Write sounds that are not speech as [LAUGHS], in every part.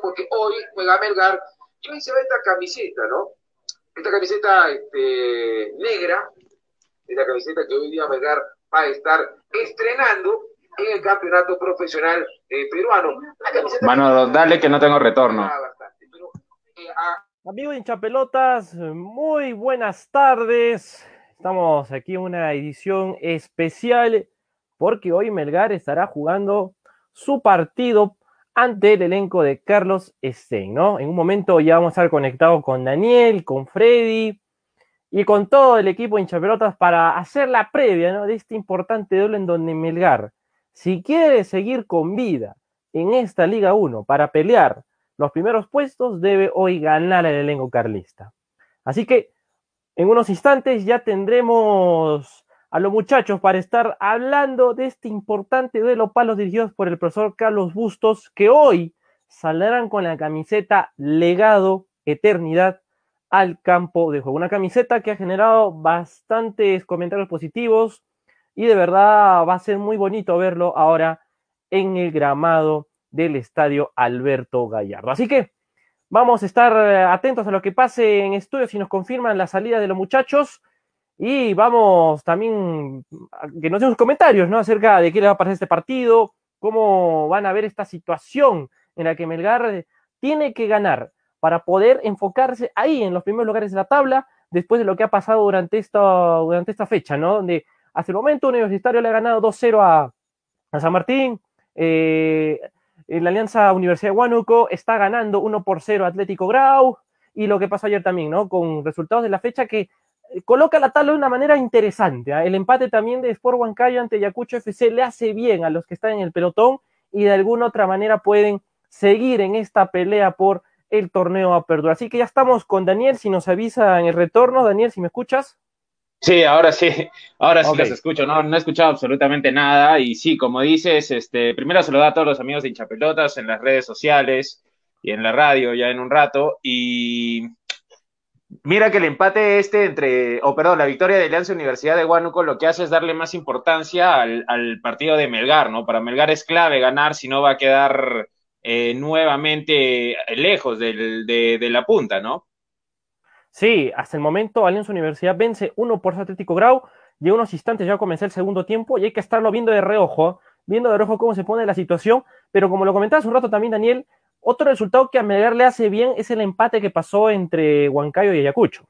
porque hoy juega Melgar y hoy se ve esta camiseta, ¿no? Esta camiseta este, negra, esta camiseta que hoy día Melgar va a estar estrenando en el campeonato profesional eh, peruano. Mano, dale que no tengo retorno. Eh, Amigos hinchapelotas, muy buenas tardes. Estamos aquí en una edición especial porque hoy Melgar estará jugando su partido ante el elenco de Carlos Stein, ¿no? En un momento ya vamos a estar conectados con Daniel, con Freddy y con todo el equipo de hinchapelotas para hacer la previa, ¿no? De este importante duelo en donde Melgar, si quiere seguir con vida en esta Liga 1 para pelear los primeros puestos, debe hoy ganar el elenco carlista. Así que en unos instantes ya tendremos a los muchachos para estar hablando de este importante duelo palos dirigidos por el profesor Carlos Bustos, que hoy saldrán con la camiseta Legado Eternidad al campo de juego. Una camiseta que ha generado bastantes comentarios positivos y de verdad va a ser muy bonito verlo ahora en el gramado del estadio Alberto Gallardo. Así que vamos a estar atentos a lo que pase en estudio si nos confirman la salida de los muchachos. Y vamos también a que nos den sus comentarios, ¿no? Acerca de qué le va a pasar este partido, cómo van a ver esta situación en la que Melgar tiene que ganar para poder enfocarse ahí en los primeros lugares de la tabla después de lo que ha pasado durante esta, durante esta fecha, ¿no? Donde hasta el momento Universitario le ha ganado 2-0 a, San Martín, eh, la Alianza Universidad de Huánuco está ganando 1 0 Atlético Grau, y lo que pasó ayer también, ¿no? Con resultados de la fecha que coloca la tabla de una manera interesante. ¿ah? El empate también de Sport Huancayo ante Yacucho FC le hace bien a los que están en el pelotón y de alguna otra manera pueden seguir en esta pelea por el torneo a perder. Así que ya estamos con Daniel, si nos avisa en el retorno. Daniel, si me escuchas. Sí, ahora sí, ahora sí los escucho, no, no he escuchado absolutamente nada y sí, como dices, este, primero saludar a todos los amigos de hinchapelotas en las redes sociales y en la radio ya en un rato y Mira que el empate este entre, o perdón, la victoria de Alianza Universidad de Huánuco lo que hace es darle más importancia al, partido de Melgar, ¿no? Para Melgar es clave ganar, si no va a quedar eh, nuevamente lejos de, la punta, ¿no? Sí, hasta el momento Alianza Universidad vence uno por Atlético Grau y unos instantes ya comenzó el segundo tiempo y hay que estarlo viendo de reojo, viendo de reojo cómo se pone la situación, pero como lo comentabas un rato también, Daniel, otro resultado que a Melgar le hace bien es el empate que pasó entre Huancayo y Ayacucho.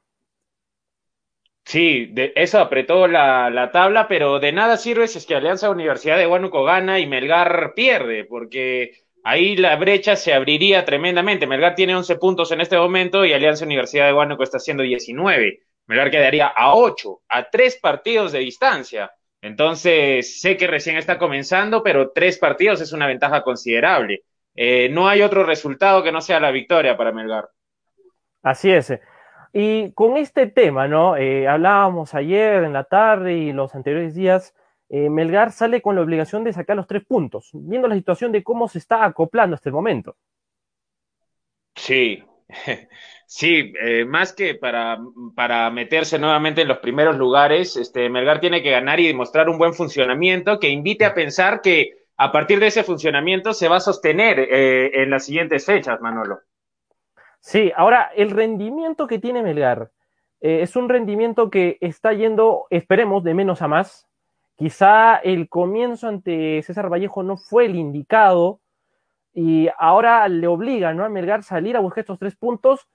Sí, de, eso apretó la, tabla, pero de nada sirve si es que Alianza Universidad de Huánuco gana y Melgar pierde, porque ahí la brecha se abriría tremendamente. Melgar tiene 11 puntos en este momento y Alianza Universidad de Huánuco está haciendo 19. Melgar quedaría a 8, a 3 partidos de distancia. Entonces, sé que recién está comenzando, pero 3 partidos es una ventaja considerable. Eh, no hay otro resultado que no sea la victoria para Melgar. Así es. Y con este tema, ¿no? Eh, hablábamos ayer en la tarde y los anteriores días, eh, Melgar sale con la obligación de sacar los tres puntos, viendo la situación de cómo se está acoplando hasta el momento. Sí, [LAUGHS] sí, más que para, para meterse nuevamente en los primeros lugares, este, Melgar tiene que ganar y demostrar un buen funcionamiento que invite a pensar que a partir de ese funcionamiento se va a sostener eh, en las siguientes fechas, Manolo. Sí, ahora el rendimiento que tiene Melgar eh, es un rendimiento que está yendo, esperemos, de menos a más. Quizá el comienzo ante César Vallejo no fue el indicado y ahora le obliga ¿no? a Melgar salir a buscar estos tres puntos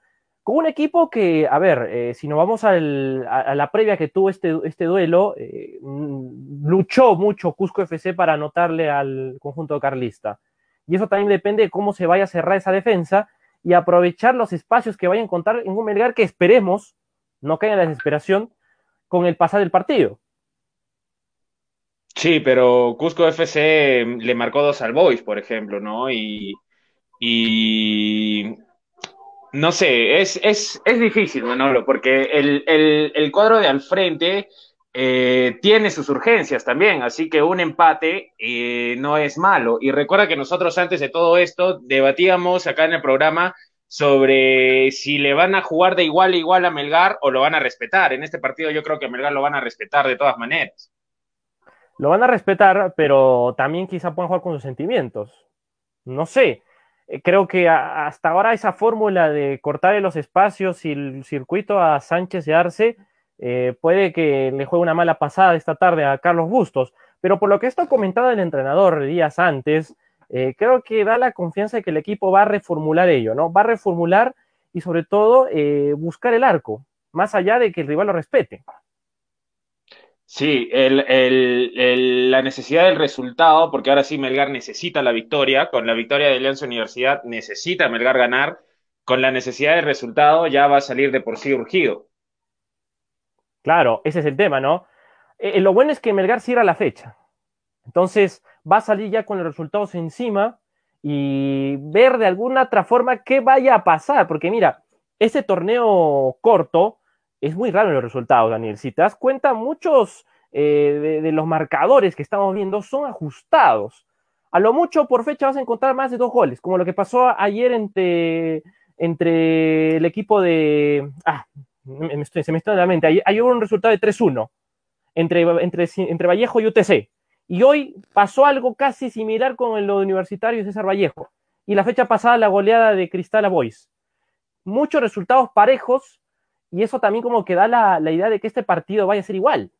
con un equipo que, a ver, eh, si nos vamos a, la previa que tuvo este, este duelo, eh, mm, luchó mucho Cusco FC para anotarle al conjunto carlista. Y eso también depende de cómo se vaya a cerrar esa defensa y aprovechar los espacios que vaya a encontrar en un Melgar que esperemos no caiga en la desesperación con el pasar del partido. Sí, pero Cusco FC le marcó dos al Boys, por ejemplo, ¿no? Y, y no sé, es, es, es difícil, Manolo, porque el, el, cuadro de al frente eh, tiene sus urgencias también, así que un empate eh, no es malo. Y recuerda que nosotros antes de todo esto debatíamos acá en el programa sobre si le van a jugar de igual a igual a Melgar o lo van a respetar. En este partido yo creo que Melgar lo van a respetar de todas maneras. Lo van a respetar, pero también quizá puedan jugar con sus sentimientos. No sé, creo que hasta ahora esa fórmula de cortar los espacios y el circuito a Sánchez y Arce eh, puede que le juegue una mala pasada esta tarde a Carlos Bustos. Pero por lo que esto comentado el entrenador días antes, eh, creo que da la confianza de que el equipo va a reformular ello, ¿no? Va a reformular y sobre todo buscar el arco, más allá de que el rival lo respete. Sí, la necesidad del resultado, porque ahora sí Melgar necesita la victoria, con la victoria de Alianza Universidad necesita Melgar ganar, con la necesidad del resultado ya va a salir de por sí urgido. Claro, ese es el tema, ¿no? Eh, eh, lo bueno es que Melgar cierra la fecha, entonces va a salir ya con los resultados encima y ver de alguna otra forma qué vaya a pasar, porque mira, ese torneo corto, es muy raro los resultados, Daniel. Si te das cuenta, muchos eh, de, los marcadores que estamos viendo son ajustados. A lo mucho por fecha vas a encontrar más de dos goles, como lo que pasó ayer entre, entre el equipo de... Ah, se me está en la mente. Ayer, hubo un resultado de 3-1 entre, entre, entre Vallejo y UTC. Y hoy pasó algo casi similar con el universitario César Vallejo. Y la fecha pasada la goleada de Cristal a Boys. Muchos resultados parejos y eso también como que da la, idea de que este partido vaya a ser igual.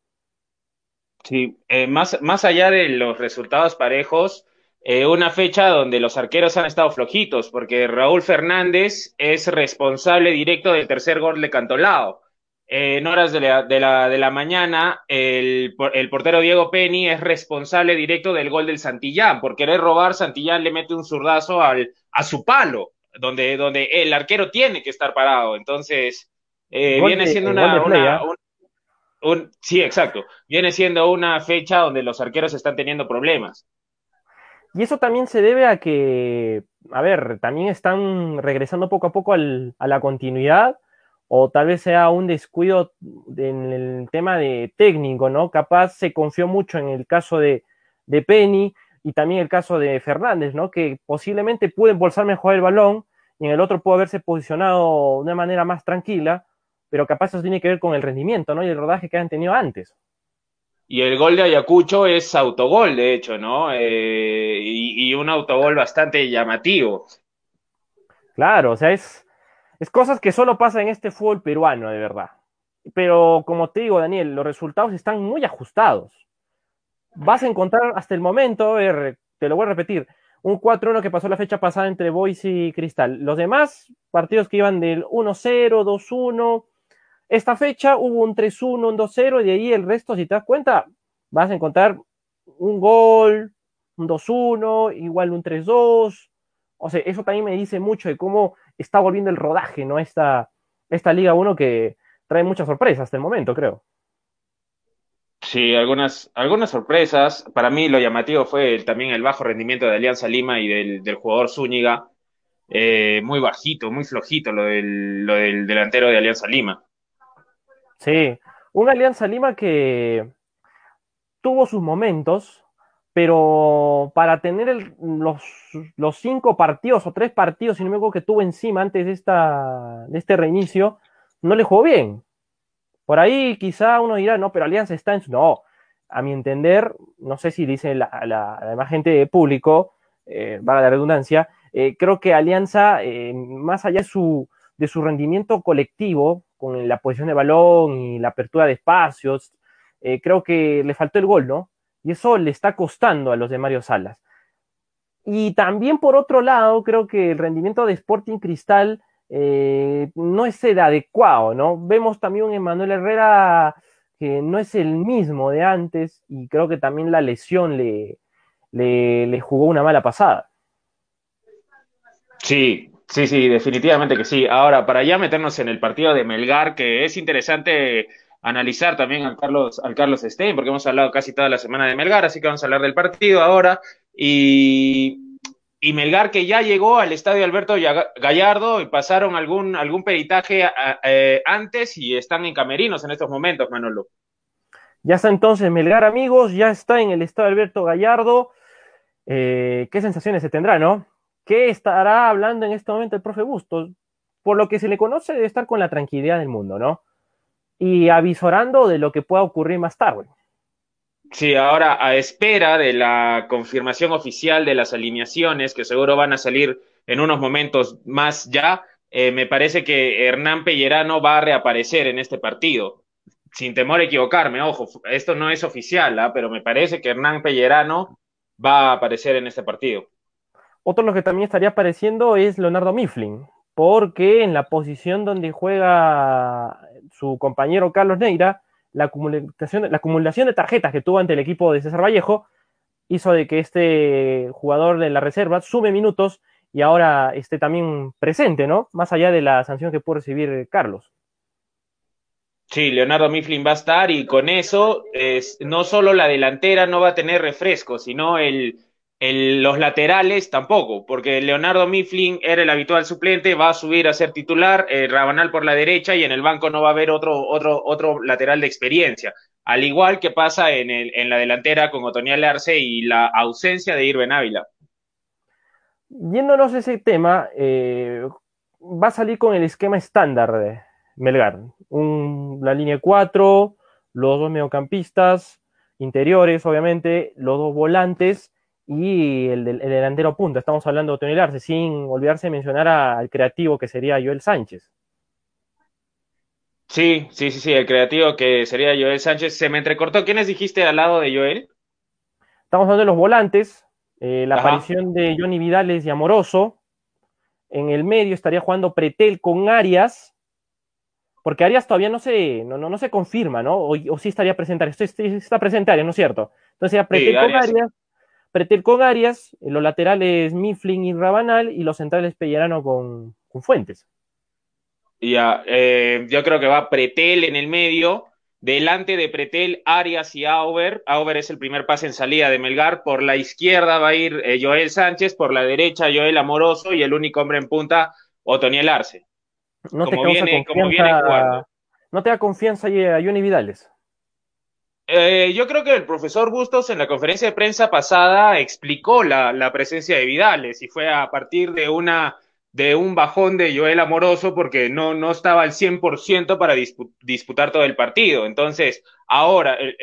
Sí, eh, más, más allá de los resultados parejos, eh, una fecha donde los arqueros han estado flojitos, porque Raúl Fernández es responsable directo del tercer gol de Cantolao. Eh, en horas de la, de la, de la mañana, el, portero Diego Penny es responsable directo del gol del Santillán. Por querer robar, Santillán le mete un zurdazo al, a su palo, donde, donde el arquero tiene que estar parado. Entonces, eh, viene siendo una, ¿eh? sí, exacto. Viene siendo una fecha donde los arqueros están teniendo problemas. Y eso también se debe a que, a ver, también están regresando poco a poco al, a la continuidad, o tal vez sea un descuido en el tema de técnico, ¿no? Capaz se confió mucho en el caso de, de Penny y también el caso de Fernández, ¿no? Que posiblemente pudo embolsar mejor el balón y en el otro pudo haberse posicionado de una manera más tranquila pero capaz eso tiene que ver con el rendimiento, ¿no? Y el rodaje que han tenido antes. Y el gol de Ayacucho es autogol, de hecho, ¿no? Eh, y, un autogol bastante llamativo. Claro, o sea, es, es cosas que solo pasan en este fútbol peruano, de verdad. Pero como te digo, Daniel, los resultados están muy ajustados. Vas a encontrar hasta el momento, te lo voy a repetir, un 4-1 que pasó la fecha pasada entre Boise y Cristal. Los demás partidos que iban del 1-0, 2-1, esta fecha hubo un 3-1, un 2-0 y de ahí el resto, si te das cuenta, vas a encontrar un gol, un 2-1, igual un 3-2. O sea, eso también me dice mucho de cómo está volviendo el rodaje, ¿no? Esta, esta Liga 1 que trae muchas sorpresas hasta el momento, creo. Sí, algunas, algunas sorpresas. Para mí lo llamativo fue también el bajo rendimiento de Alianza Lima y del, del jugador Zúñiga. Eh, muy bajito, muy flojito lo del, lo del delantero de Alianza Lima. Sí, un Alianza Lima que tuvo sus momentos, pero para tener los, los, cinco partidos o tres partidos, si no me acuerdo, que tuvo encima antes de, esta, de este reinicio, no le jugó bien. Por ahí quizá uno dirá, no, pero Alianza está en su... No, a mi entender, no sé si dice la, la, demás gente de público, eh, va a la redundancia, eh, creo que Alianza, eh, más allá de su, de su rendimiento colectivo, con la posición de balón y la apertura de espacios, eh, creo que le faltó el gol, ¿no? Y eso le está costando a los de Mario Salas. Y también por otro lado, creo que el rendimiento de Sporting Cristal eh, no es el adecuado, ¿no? Vemos también un Emanuel Herrera que no es el mismo de antes y creo que también la lesión le, le jugó una mala pasada. Sí, Sí, sí, definitivamente que sí. Ahora, para ya meternos en el partido de Melgar, que es interesante analizar también al Carlos, al Carlos Stein, porque hemos hablado casi toda la semana de Melgar, así que vamos a hablar del partido ahora. Y, y Melgar que ya llegó al estadio Alberto Gallardo y pasaron algún, algún peritaje eh, antes y están en camerinos en estos momentos, Manolo. Ya está entonces Melgar, amigos, ya está en el estadio Alberto Gallardo. Eh, ¿Qué sensaciones se tendrá, no? ¿Qué estará hablando en este momento el profe Bustos? Por lo que se le conoce, debe estar con la tranquilidad del mundo, ¿no? Y avisorando de lo que pueda ocurrir más tarde. Sí, ahora a espera de la confirmación oficial de las alineaciones que seguro van a salir en unos momentos más ya, eh, me parece que Hernán Pellerano va a reaparecer en este partido. Sin temor a equivocarme, ojo, esto no es oficial, ¿ah? pero me parece que Hernán Pellerano va a aparecer en este partido. Otro lo que también estaría apareciendo es Leonardo Mifflin, porque en la posición donde juega su compañero Carlos Neira, la acumulación, la acumulación de tarjetas que tuvo ante el equipo de César Vallejo hizo de que este jugador de la reserva sume minutos y ahora esté también presente, ¿no? Más allá de la sanción que pudo recibir Carlos. Sí, Leonardo Mifflin va a estar y con eso es, no solo la delantera no va a tener refresco, sino el, el, los laterales tampoco, porque Leonardo Mifflin era el habitual suplente, va a subir a ser titular, eh, Rabanal por la derecha y en el banco no va a haber otro, otro, otro lateral de experiencia. Al igual que pasa en, el, en la delantera con Otoniel Arce y la ausencia de Irben Ávila. Yéndonos ese tema, eh, va a salir con el esquema estándar de Melgar. Un, la línea 4, los dos mediocampistas, interiores, obviamente, los dos volantes y el, delantero punto. Estamos hablando de Otoniel Arce, sin olvidarse de mencionar al creativo que sería Joel Sánchez. Sí, sí, sí, sí, el creativo que sería Joel Sánchez. Se me entrecortó. ¿Quiénes dijiste al lado de Joel? Estamos hablando de los volantes, eh, la aparición de Johnny Vidales y Amoroso. En el medio estaría jugando Pretel con Arias, porque Arias todavía no se, no, no, se confirma, ¿no? O, sí estaría presente Arias. Está, presente Arias, ¿no es cierto? Entonces Pretel con Arias, Pretel con Arias, los laterales Mifflin y Rabanal, y los centrales Pellerano con, Fuentes. Ya, eh, yo creo que va Pretel en el medio, Delante de Pretel, Arias y Auber. Auber es el primer pase en salida de Melgar. Por la izquierda va a ir eh, Joel Sánchez, por la derecha Joel Amoroso y el único hombre en punta, Otoniel Arce. No te viene, jugando. ¿No te da confianza a Johnny Vidales? Eh, yo creo que el profesor Bustos en la conferencia de prensa pasada explicó la, la presencia de Vidales y fue a partir de una de un bajón de Joel Amoroso porque no, no estaba al 100% para disputar todo el partido. Entonces, ahora, eh,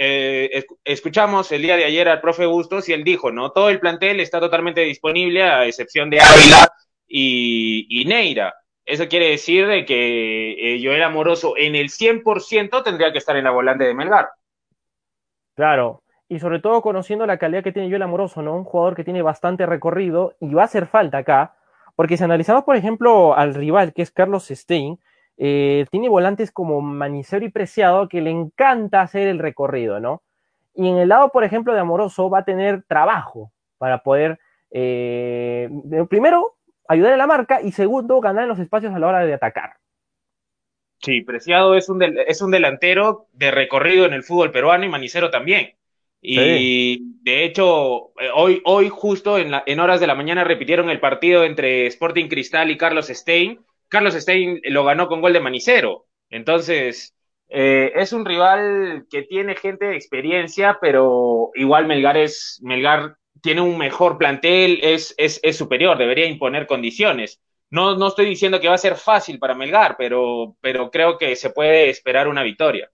eh, escuchamos el día de ayer al profe Bustos y él dijo, no, todo el plantel está totalmente disponible a excepción de Ávila y, Neira. Eso quiere decir de que Joel Amoroso en el 100% tendría que estar en la volante de Melgar. Claro, y sobre todo conociendo la calidad que tiene Joel Amoroso, ¿no? Un jugador que tiene bastante recorrido y va a hacer falta acá porque si analizamos, por ejemplo, al rival, que es Carlos Stein, eh, tiene volantes como Manicero y Preciado que le encanta hacer el recorrido, ¿no? Y en el lado, por ejemplo, de Amoroso va a tener trabajo para poder, eh, primero, ayudar a la marca y segundo, ganar en los espacios a la hora de atacar. Sí, Preciado es un, es un delantero de recorrido en el fútbol peruano y Manicero también. Y de hecho, eh, hoy, hoy justo en, la, en horas de la mañana repitieron el partido entre Sporting Cristal y Carlos Stein. Carlos Stein lo ganó con gol de Manicero. Entonces, eh, es un rival que tiene gente de experiencia, pero igual Melgar es, Melgar tiene un mejor plantel, es, es, es superior, debería imponer condiciones. No, no estoy diciendo que va a ser fácil para Melgar, pero, pero creo que se puede esperar una victoria.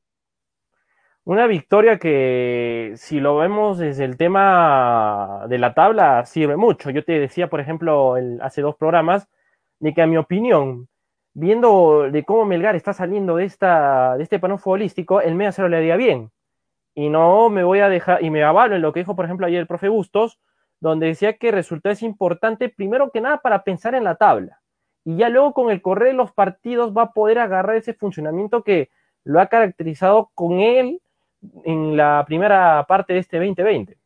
Una victoria que, si lo vemos desde el tema de la tabla, sirve mucho. Yo te decía, por ejemplo, hace dos programas, de que a mi opinión, viendo de cómo Melgar está saliendo de, esta, de este panón futbolístico, el medio cero le haría bien. Y no me voy a dejar, y me avalo en lo que dijo, por ejemplo, ayer el profe Bustos, donde decía que resultado es importante, primero que nada, para pensar en la tabla. Y ya luego con el correr de los partidos va a poder agarrar ese funcionamiento que lo ha caracterizado con él en la primera parte de este 2020.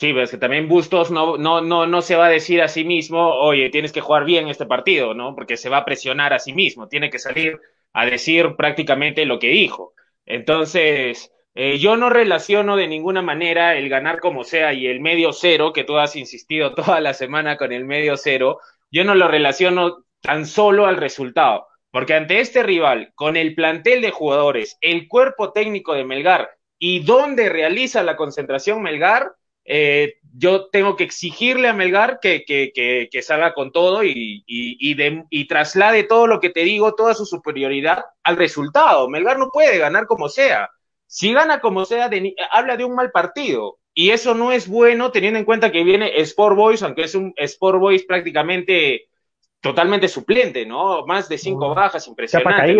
Sí, pero es que también Bustos no, no, no, no se va a decir a sí mismo, oye, tienes que jugar bien este partido, ¿no? Porque se va a presionar a sí mismo, tiene que salir a decir prácticamente lo que dijo. Entonces, eh, yo no relaciono de ninguna manera el ganar como sea y el medio cero, que tú has insistido [LAUGHS] toda la semana con el medio cero, yo no lo relaciono tan solo al resultado. Porque ante este rival, con el plantel de jugadores, el cuerpo técnico de Melgar y dónde realiza la concentración Melgar, eh, yo tengo que exigirle a Melgar que, que, que, salga con todo y, y, y, traslade todo lo que te digo, toda su superioridad al resultado. Melgar no puede ganar como sea. Si gana como sea, habla de un mal partido. Y eso no es bueno teniendo en cuenta que viene Sport Boys, aunque es un Sport Boys prácticamente totalmente suplente, ¿no? Más de cinco bajas, impresionante.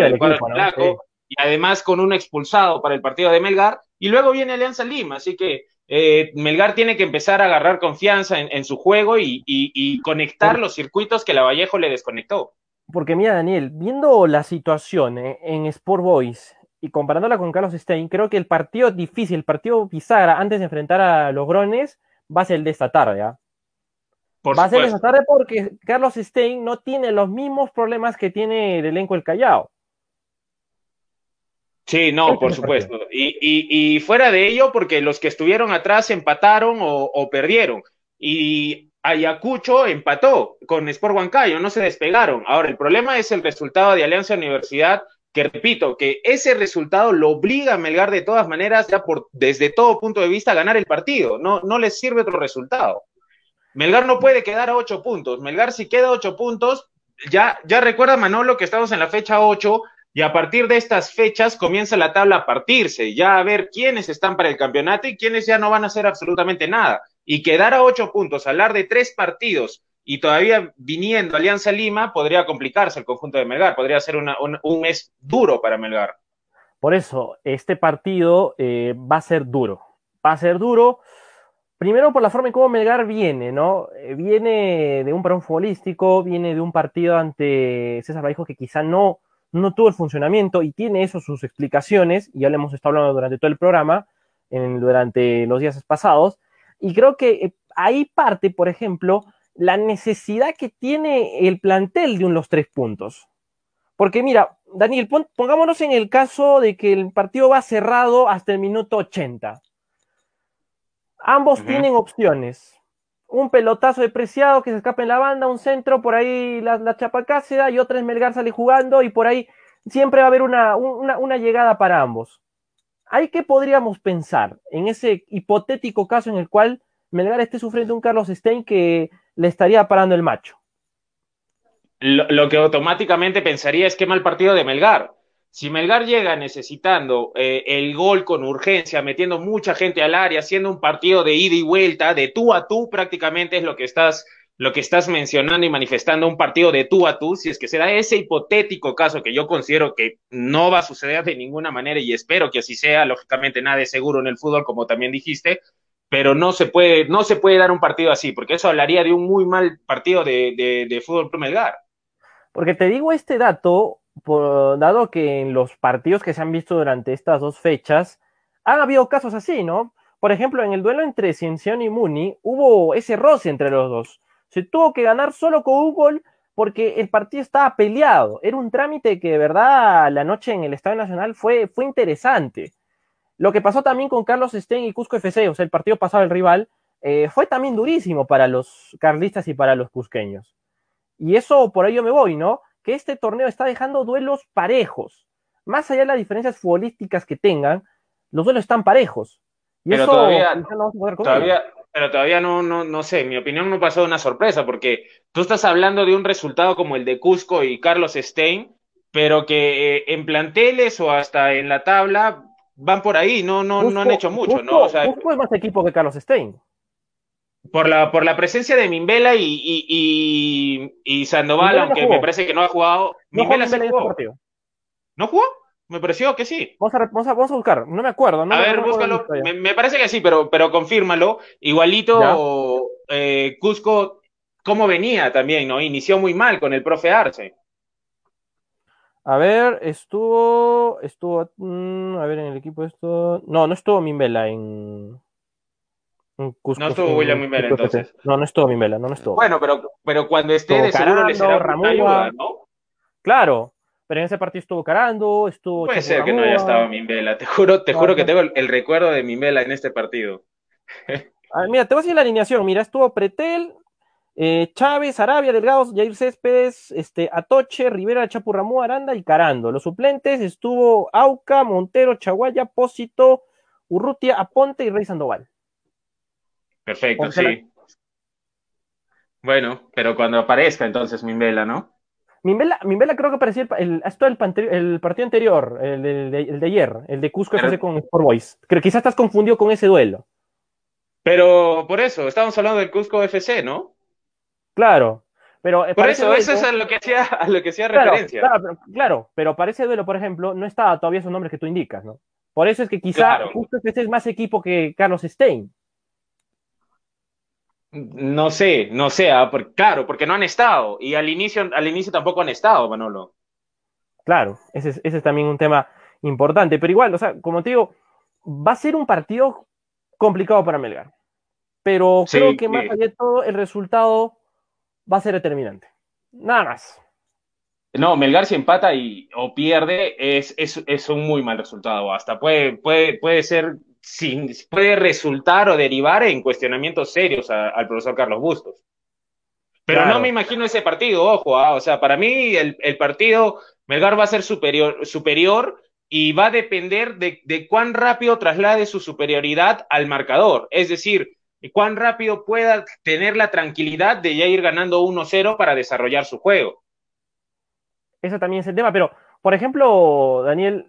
Y además con un expulsado para el partido de Melgar. Y luego viene Alianza Lima, así que eh, Melgar tiene que empezar a agarrar confianza en, su juego y, conectar los circuitos que la Vallejo le desconectó. Porque mira, Daniel, viendo la situación eh, en Sport Boys y comparándola con Carlos Stein, creo que el partido difícil, el partido bisagra antes de enfrentar a los Grones va a ser el de esta tarde. ¿ah? Va a ser esta tarde porque Carlos Stein no tiene los mismos problemas que tiene el elenco El Callao. Sí, no, por supuesto. Y, fuera de ello, porque los que estuvieron atrás empataron o, perdieron. Y Ayacucho empató con Sport Huancayo, no se despegaron. Ahora, el problema es el resultado de Alianza Universidad, que repito, que ese resultado lo obliga a Melgar de todas maneras, ya por, desde todo punto de vista, a ganar el partido. No, no les sirve otro resultado. Melgar no puede quedar a ocho puntos. Melgar si queda a ocho puntos, ya, ya recuerda Manolo que estamos en la fecha ocho, y a partir de estas fechas comienza la tabla a partirse, ya a ver quiénes están para el campeonato y quiénes ya no van a hacer absolutamente nada. Y quedar a ocho puntos, hablar de tres partidos y todavía viniendo Alianza Lima, podría complicarse el conjunto de Melgar, podría ser un, mes duro para Melgar. Por eso, este partido eh, va a ser duro. Va a ser duro, primero por la forma en cómo Melgar viene, ¿no? Eh, viene de un parón futbolístico, viene de un partido ante César Vallejo que quizá no no tuvo el funcionamiento y tiene eso sus explicaciones, y ya le hemos estado hablando durante todo el programa, durante los días pasados, y creo que eh, ahí parte, por ejemplo, la necesidad que tiene el plantel de un los tres puntos. Porque mira, Daniel, pongámonos en el caso de que el partido va cerrado hasta el minuto 80. Ambos tienen opciones un pelotazo depreciado que se escapa en la banda, un centro, por ahí la, la Chapacáceda y otra es Melgar sale jugando y por ahí siempre va a haber una, una, llegada para ambos. ¿Hay que podríamos pensar en ese hipotético caso en el cual Melgar esté sufriendo un Carlos Stein que le estaría parando el macho? Lo, lo, que automáticamente pensaría es que mal partido de Melgar. Si Melgar llega necesitando eh, el gol con urgencia, metiendo mucha gente al área, haciendo un partido de ida y vuelta, de tú a tú, prácticamente es lo que estás, lo que estás mencionando y manifestando, un partido de tú a tú, si es que se da ese hipotético caso que yo considero que no va a suceder de ninguna manera y espero que así sea, lógicamente nada es seguro en el fútbol, como también dijiste, pero no se puede, no se puede dar un partido así, porque eso hablaría de un muy mal partido de, de, de fútbol Melgar. Porque te digo este dato dado que en los partidos que se han visto durante estas dos fechas, han habido casos así, ¿no? Por ejemplo, en el duelo entre Cienciano y Muni hubo ese roce entre los dos. Se tuvo que ganar solo con un gol porque el partido estaba peleado. Era un trámite que de verdad la noche en el Estadio Nacional fue, fue interesante. Lo que pasó también con Carlos Sten y Cusco FC, o sea, el partido pasado del rival, eh, fue también durísimo para los carlistas y para los cusqueños. Y eso por ello me voy, ¿no? Que este torneo está dejando duelos parejos. Más allá de las diferencias futbolísticas que tengan, los duelos están parejos. Y pero eso todavía, no todavía, pero todavía no, no, no sé, mi opinión no pasó de una sorpresa, porque tú estás hablando de un resultado como el de Cusco y Carlos Stein, pero que eh, en planteles o hasta en la tabla van por ahí, no, no, no han hecho mucho, ¿no? O sea, Cusco es más equipo que Carlos Stein por la, por la presencia de Mimbela y, y, Sandoval, aunque me parece que no ha jugado. No Mimbela jugó. ¿No jugó? Me pareció que sí. Vamos a, vamos a, buscar, no me acuerdo. a ver, búscalo. Me, parece que sí, pero, pero confírmalo. Igualito, eh, Cusco, ¿cómo venía también? no Inició muy mal con el profe Arce. A ver, estuvo, estuvo, mm, a ver, en el equipo esto, no, no estuvo Mimbela en, no estuvo William Mimela entonces. No, no estuvo Mimela, no, no estuvo. Bueno, pero, pero cuando esté de seguro le será ayuda, ¿no? Claro, pero en ese partido estuvo Carando, estuvo. Puede ser que no haya estado Mimela. Te juro, te juro que tengo el, recuerdo de Mimela en este partido. [LAUGHS] mira, te voy a decir la alineación. Mira, estuvo Pretel, eh, Chávez, Arabia, Delgados, Jair Céspedes, este, Atoche, Rivera, Chapurramú, Aranda y Carando. Los suplentes estuvo Auca, Montero, Chaguaya, Pósito, Urrutia, Aponte y Rey Sandoval. Perfecto, sí. Bueno, pero cuando aparezca entonces Mimbela, ¿no? Mimbela, Mimbela creo que apareció el, el, el, partido anterior, el, de ayer, el de Cusco FC con Sport Boys. Creo que quizás estás confundido con ese duelo. Pero por eso, estamos hablando del Cusco FC, ¿no? Claro, Pero eh, por eso, eso es a lo que hacía, a lo que hacía referencia. Claro pero, claro, pero para ese duelo, por ejemplo, no estaba todavía esos nombres que tú indicas, ¿no? Por eso es que quizá justo este es más equipo que Carlos Stein. No sé, no sé, ah, claro, porque no han estado. Y al inicio, al inicio tampoco han estado, Manolo. Claro, ese es, ese es también un tema importante. Pero igual, o sea, como te digo, va a ser un partido complicado para Melgar. Pero creo que más allá de todo, el resultado va a ser determinante. Nada más. No, Melgar si empata y, o pierde es, es, es, un muy mal resultado. Hasta puede, puede, puede ser, sin, puede resultar o derivar en cuestionamientos serios al profesor Carlos Bustos. Pero no me imagino ese partido, ojo, ah, o sea, para mí el, el, partido Melgar va a ser superior, superior y va a depender de, de cuán rápido traslade su superioridad al marcador. Es decir, cuán rápido pueda tener la tranquilidad de ya ir ganando 1-0 para desarrollar su juego. Eso también es el tema, pero, por ejemplo, Daniel,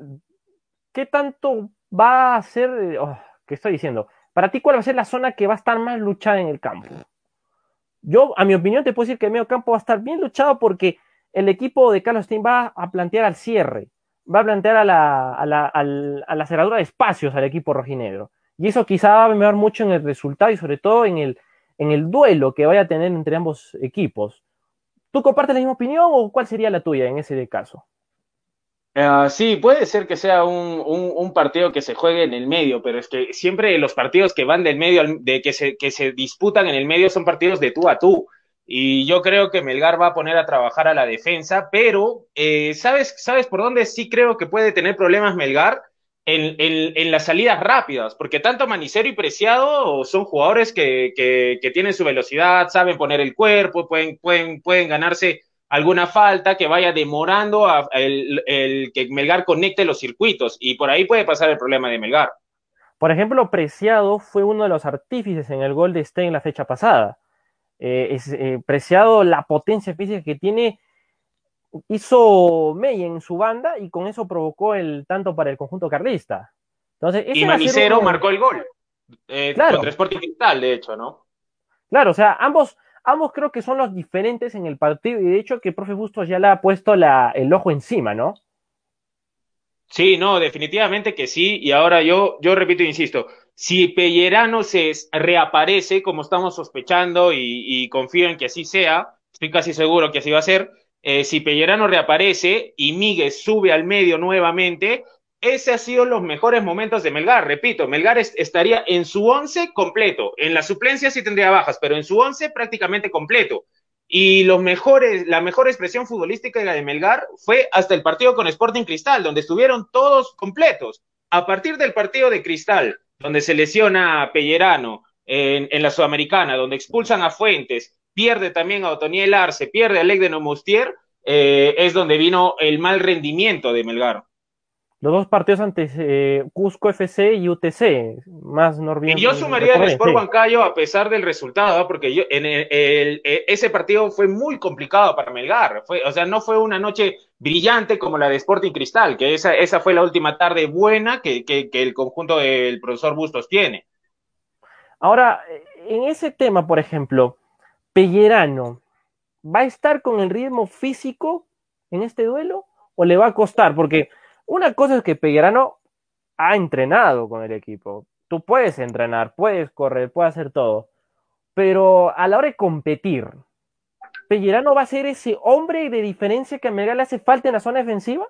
¿qué tanto va a ser, oh, qué estoy diciendo? Para ti, ¿cuál va a ser la zona que va a estar más luchada en el campo? Yo, a mi opinión, te puedo decir que el medio campo va a estar bien luchado porque el equipo de Carlos Stein va a plantear al cierre, va a plantear a la, a la, a la cerradura de espacios al equipo rojinegro. Y eso quizá va a mejorar mucho en el resultado y sobre todo en el, en el duelo que vaya a tener entre ambos equipos. ¿Tú compartes la misma opinión o cuál sería la tuya en ese caso? Uh, sí, puede ser que sea un, un, partido que se juegue en el medio, pero es que siempre los partidos que van del medio, de que se, que se disputan en el medio son partidos de tú a tú. Y yo creo que Melgar va a poner a trabajar a la defensa, pero eh, ¿sabes, ¿sabes por dónde sí creo que puede tener problemas Melgar? en, las salidas rápidas, porque tanto Manicero y Preciado son jugadores que, que, tienen su velocidad, saben poner el cuerpo, pueden, pueden, pueden ganarse alguna falta que vaya demorando a el, que Melgar conecte los circuitos y por ahí puede pasar el problema de Melgar. Por ejemplo, Preciado fue uno de los artífices en el gol de Stein la fecha pasada. Eh, es, eh, Preciado, la potencia física que tiene, hizo May en su banda y con eso provocó el tanto para el conjunto carlista. Entonces, y Manicero marcó el gol. Eh, claro. Contra Sporting Cristal, de hecho, ¿no? Claro, o sea, ambos, ambos creo que son los diferentes en el partido y de hecho que el profe Bustos ya le ha puesto la, el ojo encima, ¿no? Sí, no, definitivamente que sí. Y ahora yo, yo repito e insisto, si Pellerano se reaparece como estamos sospechando y, confío en que así sea, estoy casi seguro que así va a ser, eh, si Pellerano reaparece y Miguel sube al medio nuevamente, ese ha sido los mejores momentos de Melgar. Repito, Melgar estaría en su once completo. En la suplencia sí tendría bajas, pero en su once prácticamente completo. Y los mejores, la mejor expresión futbolística de Melgar fue hasta el partido con Sporting Cristal, donde estuvieron todos completos. A partir del partido de Cristal, donde se lesiona Pellerano en, la Sudamericana, donde expulsan a Fuentes, pierde también a Otoniel Arce, pierde a Leg de Nomustier, eh, es donde vino el mal rendimiento de Melgar. Los dos partidos antes, eh, Cusco FC y UTC, más Y yo sumaría el Sport Huancayo a pesar del resultado, porque yo, en el, ese partido fue muy complicado para Melgar. Fue, o sea, no fue una noche brillante como la de Sporting Cristal, que esa, esa fue la última tarde buena que, que el conjunto del profesor Bustos tiene. Ahora, en ese tema, por ejemplo, Pellerano, ¿va a estar con el ritmo físico en este duelo o le va a costar? Porque una cosa es que Pellerano ha entrenado con el equipo. Tú puedes entrenar, puedes correr, puedes hacer todo. Pero a la hora de competir, ¿Pellerano va a ser ese hombre de diferencia que a Melgar le hace falta en la zona defensiva?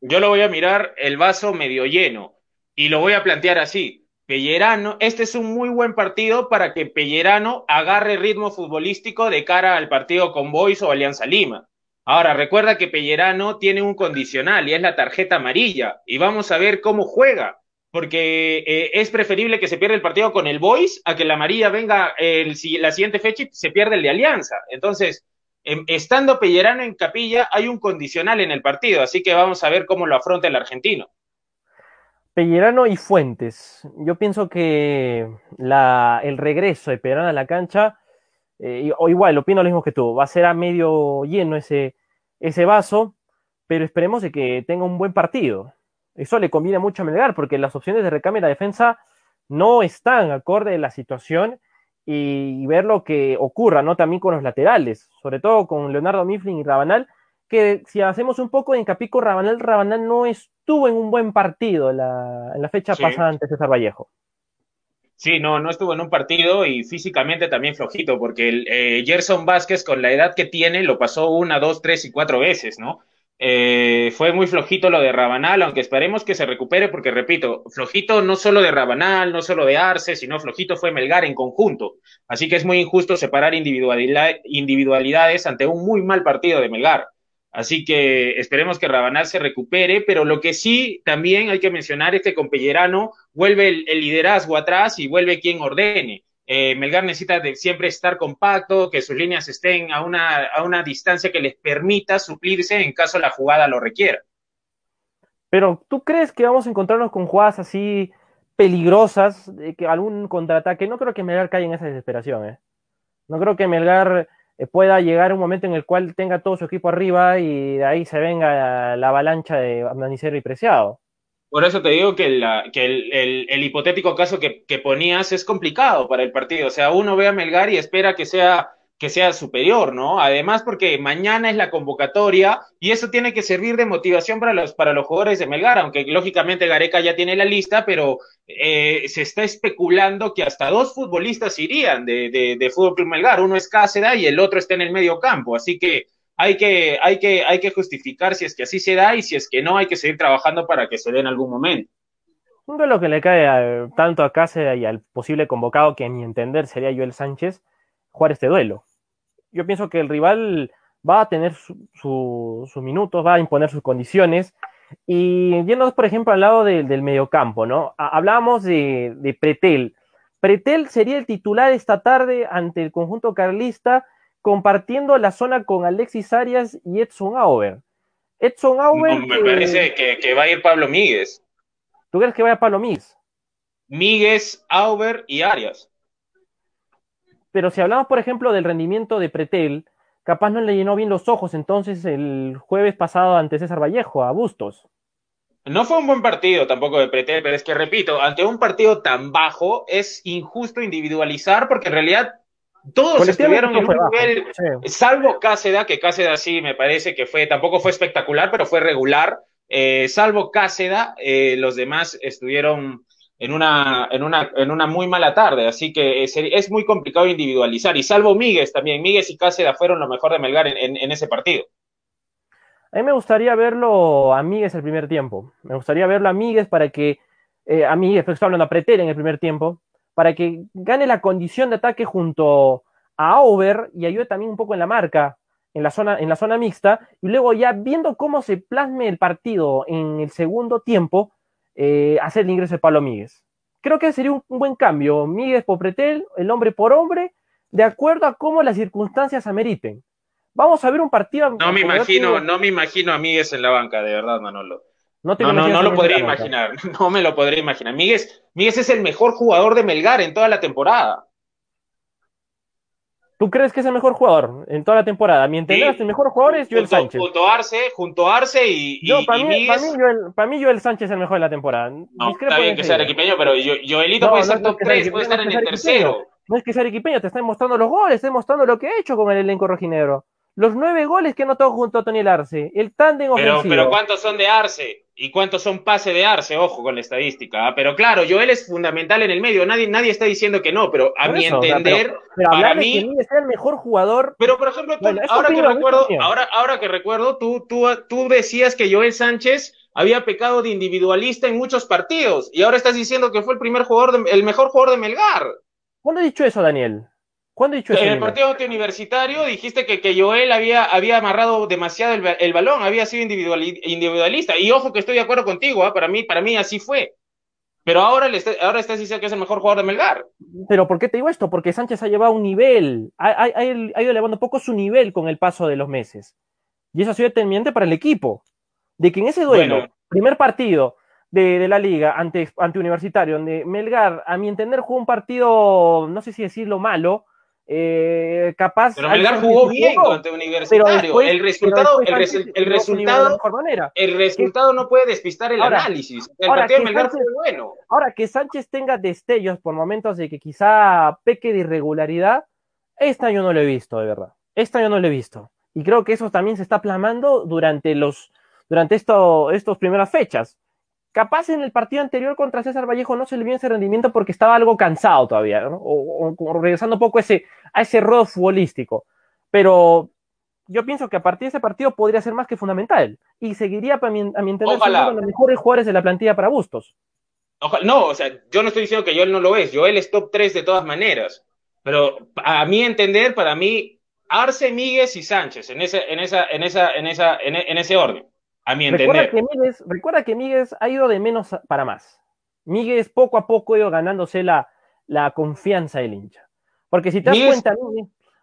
Yo lo voy a mirar el vaso medio lleno y lo voy a plantear así. Pellerano, este es un muy buen partido para que Pellerano agarre ritmo futbolístico de cara al partido con Boys o Alianza Lima. Ahora, recuerda que Pellerano tiene un condicional y es la tarjeta amarilla. Y vamos a ver cómo juega, porque eh, es preferible que se pierda el partido con el Boys a que la amarilla venga el, la siguiente fecha y se pierda el de Alianza. Entonces, em, estando Pellerano en capilla, hay un condicional en el partido, así que vamos a ver cómo lo afronta el argentino. Pellerano y Fuentes. Yo pienso que el regreso de Pellerano a la cancha, eh, o igual, opino lo mismo que tú, va a ser a medio lleno ese, ese vaso, pero esperemos de que tenga un buen partido. Eso le conviene mucho a Melgar, porque las opciones de recambio y la defensa no están acorde a la situación y, ver lo que ocurra, ¿no? También con los laterales, sobre todo con Leonardo Mifflin y Rabanal, que si hacemos un poco de hincapié con Rabanal, Rabanal no estuvo en un buen partido en la, fecha pasada ante César Vallejo. Sí, no, no estuvo en un partido y físicamente también flojito, porque el, eh, Gerson Vázquez, con la edad que tiene, lo pasó una, dos, tres y cuatro veces, ¿no? Eh, fue muy flojito lo de Rabanal, aunque esperemos que se recupere, porque repito, flojito no solo de Rabanal, no solo de Arce, sino flojito fue Melgar en conjunto. Así que es muy injusto separar individualidades ante un muy mal partido de Melgar. Así que esperemos que Rabanal se recupere, pero lo que sí también hay que mencionar es que con Pellerano vuelve el liderazgo atrás y vuelve quien ordene. Eh, Melgar necesita siempre estar compacto, que sus líneas estén a una, a una distancia que les permita suplirse en caso la jugada lo requiera. Pero ¿tú crees que vamos a encontrarnos con jugadas así peligrosas, de que algún contraataque? No creo que Melgar caiga en esa desesperación. ¿eh? No creo que Melgar pueda llegar un momento en el cual tenga todo su equipo arriba y de ahí se venga la avalancha de Manicero y Preciado. Por eso te digo que, el, hipotético caso que, ponías es complicado para el partido. O sea, uno ve a Melgar y espera que sea, que sea superior, ¿no? Además, porque mañana es la convocatoria y eso tiene que servir de motivación para los, para los jugadores de Melgar, aunque lógicamente Gareca ya tiene la lista, pero eh, se está especulando que hasta dos futbolistas irían de, de, de Fútbol Club Melgar. Uno es Cáceres y el otro está en el medio campo. Así que hay que, hay, que, hay que justificar si es que así se da y si es que no, hay que seguir trabajando para que se dé en algún momento. Un lo que le cae tanto a Cáceres y al posible convocado, que a mi entender sería Joel Sánchez, jugar este duelo. Yo pienso que el rival va a tener sus su, minutos, va a imponer sus condiciones. Y yéndonos, por ejemplo, al lado del mediocampo, ¿no? Hablábamos de, de Pretel. Pretel sería el titular esta tarde ante el conjunto carlista compartiendo la zona con Alexis Arias y Edson Auber. Edson Auber. me parece que, va a ir Pablo Míguez. ¿Tú crees que vaya Pablo Míguez? Míguez, Auber y Arias. Pero si hablamos, por ejemplo, del rendimiento de Pretel, capaz no le llenó bien los ojos entonces el jueves pasado ante César Vallejo, a Bustos. No fue un buen partido tampoco de Pretel, pero es que repito, ante un partido tan bajo es injusto individualizar porque en realidad todos estuvieron en un nivel, salvo Cáceda, que Cáceda sí me parece que fue, tampoco fue espectacular, pero fue regular. Eh, salvo Cáceda, eh, los demás estuvieron en una, en, una, en una muy mala tarde, así que es, es muy complicado individualizar. Y salvo Míguez también, Míguez y Cáceda fueron lo mejor de Melgar en, en, ese partido. A mí me gustaría verlo a Míguez el primer tiempo. Me gustaría verlo a Míguez para que, eh, a Míguez, estoy hablando a Pretel en el primer tiempo, para que gane la condición de ataque junto a Over y ayude también un poco en la marca, en la zona, en la zona mixta, y luego ya viendo cómo se plasme el partido en el segundo tiempo, eh, hacer el ingreso de Pablo Míguez. Creo que sería un, buen cambio. Míguez por Pretel, el hombre por hombre, de acuerdo a cómo las circunstancias ameriten. Vamos a ver un partido. No me imagino, no me imagino a Míguez en la banca, de verdad, Manolo. No, no, no, lo podría imaginar, [LAUGHS] no me lo podría imaginar. Míguez, Míguez es el mejor jugador de Melgar en toda la temporada. ¿Tú crees que es el mejor jugador en toda la temporada? Mi entender, el mejor jugador es Joel Sánchez. Junto a Arce, junto a Arce y, Yo, para, mí, para, mí Joel, para, mí, Joel, Sánchez es el mejor de la temporada. No, está bien que sea arequipeño, pero Joelito puede ser top 3, puede estar en el tercero. No es que sea arequipeño, te está mostrando los goles, te está mostrando lo que ha hecho con el elenco rojinegro. Los nueve goles que anotó junto a Tony Arce, el tándem ofensivo. Pero, pero ¿cuántos son de Arce? ¿Y cuántos son pase de Arce? Ojo con la estadística. ¿ah? Pero claro, Joel es fundamental en el medio. Nadie, nadie está diciendo que no, pero a mi entender, para mí. Que el mejor jugador. Pero por ejemplo, ahora, que recuerdo, ahora, ahora que recuerdo, tú, tú, tú decías que Joel Sánchez había pecado de individualista en muchos partidos. Y ahora estás diciendo que fue el primer jugador, el mejor jugador de Melgar. ¿Cuándo he dicho eso, Daniel? ¿Cuándo dicho En el partido universitario dijiste que, que Joel había, había amarrado demasiado el, balón, había sido individualista. Y ojo que estoy de acuerdo contigo, ¿ah? para, mí, para mí así fue. Pero ahora, le ahora estás diciendo que es el mejor jugador de Melgar. Pero ¿por qué te digo esto? Porque Sánchez ha llevado un nivel, ha, ha, ido elevando poco su nivel con el paso de los meses. Y eso ha sido determinante para el equipo. De que en ese duelo, primer partido de, la liga ante, ante Universitario, donde Melgar, a mi entender, jugó un partido, no sé si decirlo malo, Eh, capaz. Pero Melgar jugó bien contra Universitario. el resultado, el, resultado, el resultado no puede despistar el análisis. El partido de Melgar fue bueno. Ahora, que Sánchez tenga destellos por momentos de que quizá peque de irregularidad, esta yo no lo he visto, de verdad. Esta yo no lo he visto. Y creo que eso también se está plasmando durante los durante esto, estas primeras fechas. Capaz en el partido anterior contra César Vallejo no se le vio ese rendimiento porque estaba algo cansado todavía, o, regresando un poco ese, a ese rol futbolístico. Pero yo pienso que a partir de ese partido podría ser más que fundamental y seguiría, a mi, a mi entender, siendo los mejores jugadores de la plantilla para Bustos. no, o sea, yo no estoy diciendo que Joel no lo es, Joel es top 3 de todas maneras, pero a mi entender, para mí, Arce, Míguez y Sánchez, en ese, en esa, en esa, en esa, en ese orden a mi entender. Recuerda que Míguez, ha ido de menos para más. Míguez poco a poco ha ido ganándose la, la confianza del hincha. Porque si te das cuenta,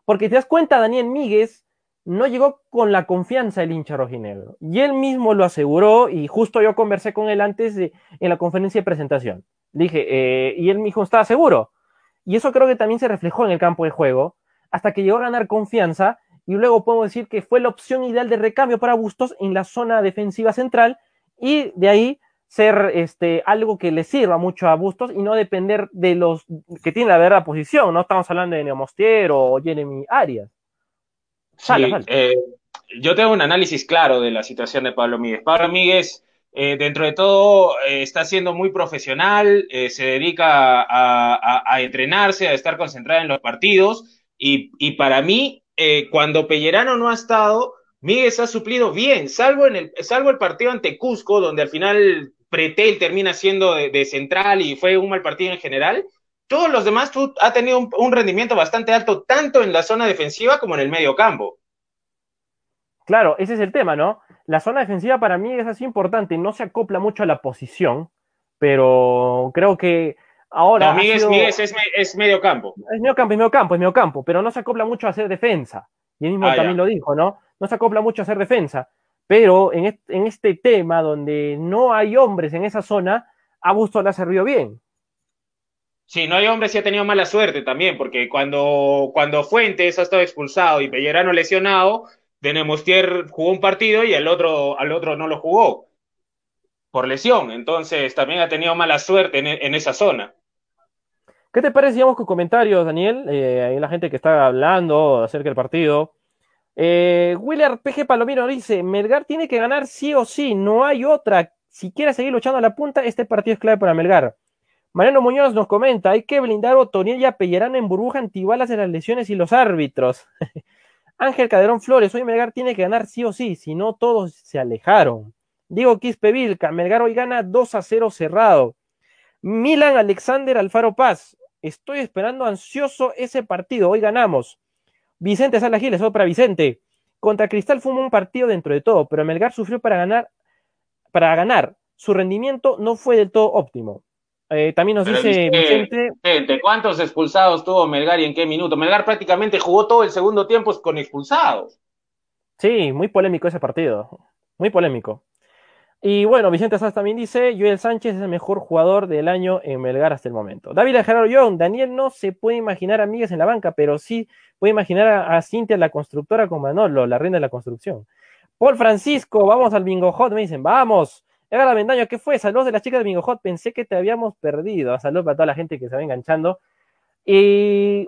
porque te das cuenta, Daniel Míguez no llegó con la confianza del hincha rojinegro. Y él mismo lo aseguró, y justo yo conversé con él antes de, en la conferencia de presentación. Dije, eh, y él mismo estaba seguro. Y eso creo que también se reflejó en el campo de juego, hasta que llegó a ganar confianza y luego podemos decir que fue la opción ideal de recambio para Bustos en la zona defensiva central y de ahí ser este, algo que le sirva mucho a Bustos y no depender de los que tienen la verdadera posición. No estamos hablando de Neomostier o Jeremy Arias. Sí, eh, yo tengo un análisis claro de la situación de Pablo Míguez. Pablo Míguez, eh, dentro de todo, eh, está siendo muy profesional, se dedica a, entrenarse, a estar concentrado en los partidos y, y para mí eh, cuando Pellerano no ha estado, Miguel ha suplido bien, salvo, en el, salvo el partido ante Cusco, donde al final Pretel termina siendo de, central y fue un mal partido en general. Todos los demás ha tenido un, rendimiento bastante alto, tanto en la zona defensiva como en el medio campo. Claro, ese es el tema, ¿no? La zona defensiva para mí es así importante, no se acopla mucho a la posición, pero creo que Ahora. No, es, medio campo. Es medio campo, es medio campo, es medio campo, pero no se acopla mucho a hacer defensa. Y él mismo ah, también lo dijo, ¿no? No se acopla mucho a hacer defensa. Pero en este, tema donde no hay hombres en esa zona, a Busto le ha servido bien. Sí, no hay hombres y ha tenido mala suerte también, porque cuando, cuando Fuentes ha estado expulsado y Pellerano lesionado, Denemostier jugó un partido y el otro, al otro no lo jugó por lesión. Entonces también ha tenido mala suerte en esa zona. ¿Qué te parece, digamos, con comentarios, Daniel? Eh, hay la gente que está hablando acerca del partido. Eh, Willer PG Palomino dice, Melgar tiene que ganar sí o sí, no hay otra. Si quiere seguir luchando a la punta, este partido es clave para Melgar. Mariano Muñoz nos comenta, hay que blindar a Otoniel y a Pellerano en burbuja antibalas de las lesiones y los árbitros. [LAUGHS] Ángel Caderón Flores, hoy Melgar tiene que ganar sí o sí, si no todos se alejaron. Diego Quispe Vilca, Melgar hoy gana 2 a 0 cerrado. Milan Alexander Alfaro Paz, Estoy esperando ansioso ese partido. Hoy ganamos. Vicente Salas Giles, para Vicente. Contra Cristal fue un partido dentro de todo, pero Melgar sufrió para ganar. Para ganar. Su rendimiento no fue del todo óptimo. Eh, también nos dice Vicente. Gente, ¿Cuántos expulsados tuvo Melgar y en qué minuto? Melgar prácticamente jugó todo el segundo tiempo con expulsados. Sí, muy polémico ese partido. Muy polémico. Y bueno, Vicente Sanz también dice, Joel Sánchez es el mejor jugador del año en Melgar hasta el momento. David Gerardo Young, Daniel no se puede imaginar a Miguel en la banca, pero sí puede imaginar a, Cintia la constructora con Manolo, la reina de la construcción. Paul Francisco, vamos al Bingo Hot, me dicen, vamos. Era Mendaño, ¿qué fue? Saludos de las chicas de Bingo Hot, pensé que te habíamos perdido. Saludos para toda la gente que se va enganchando. ¿Y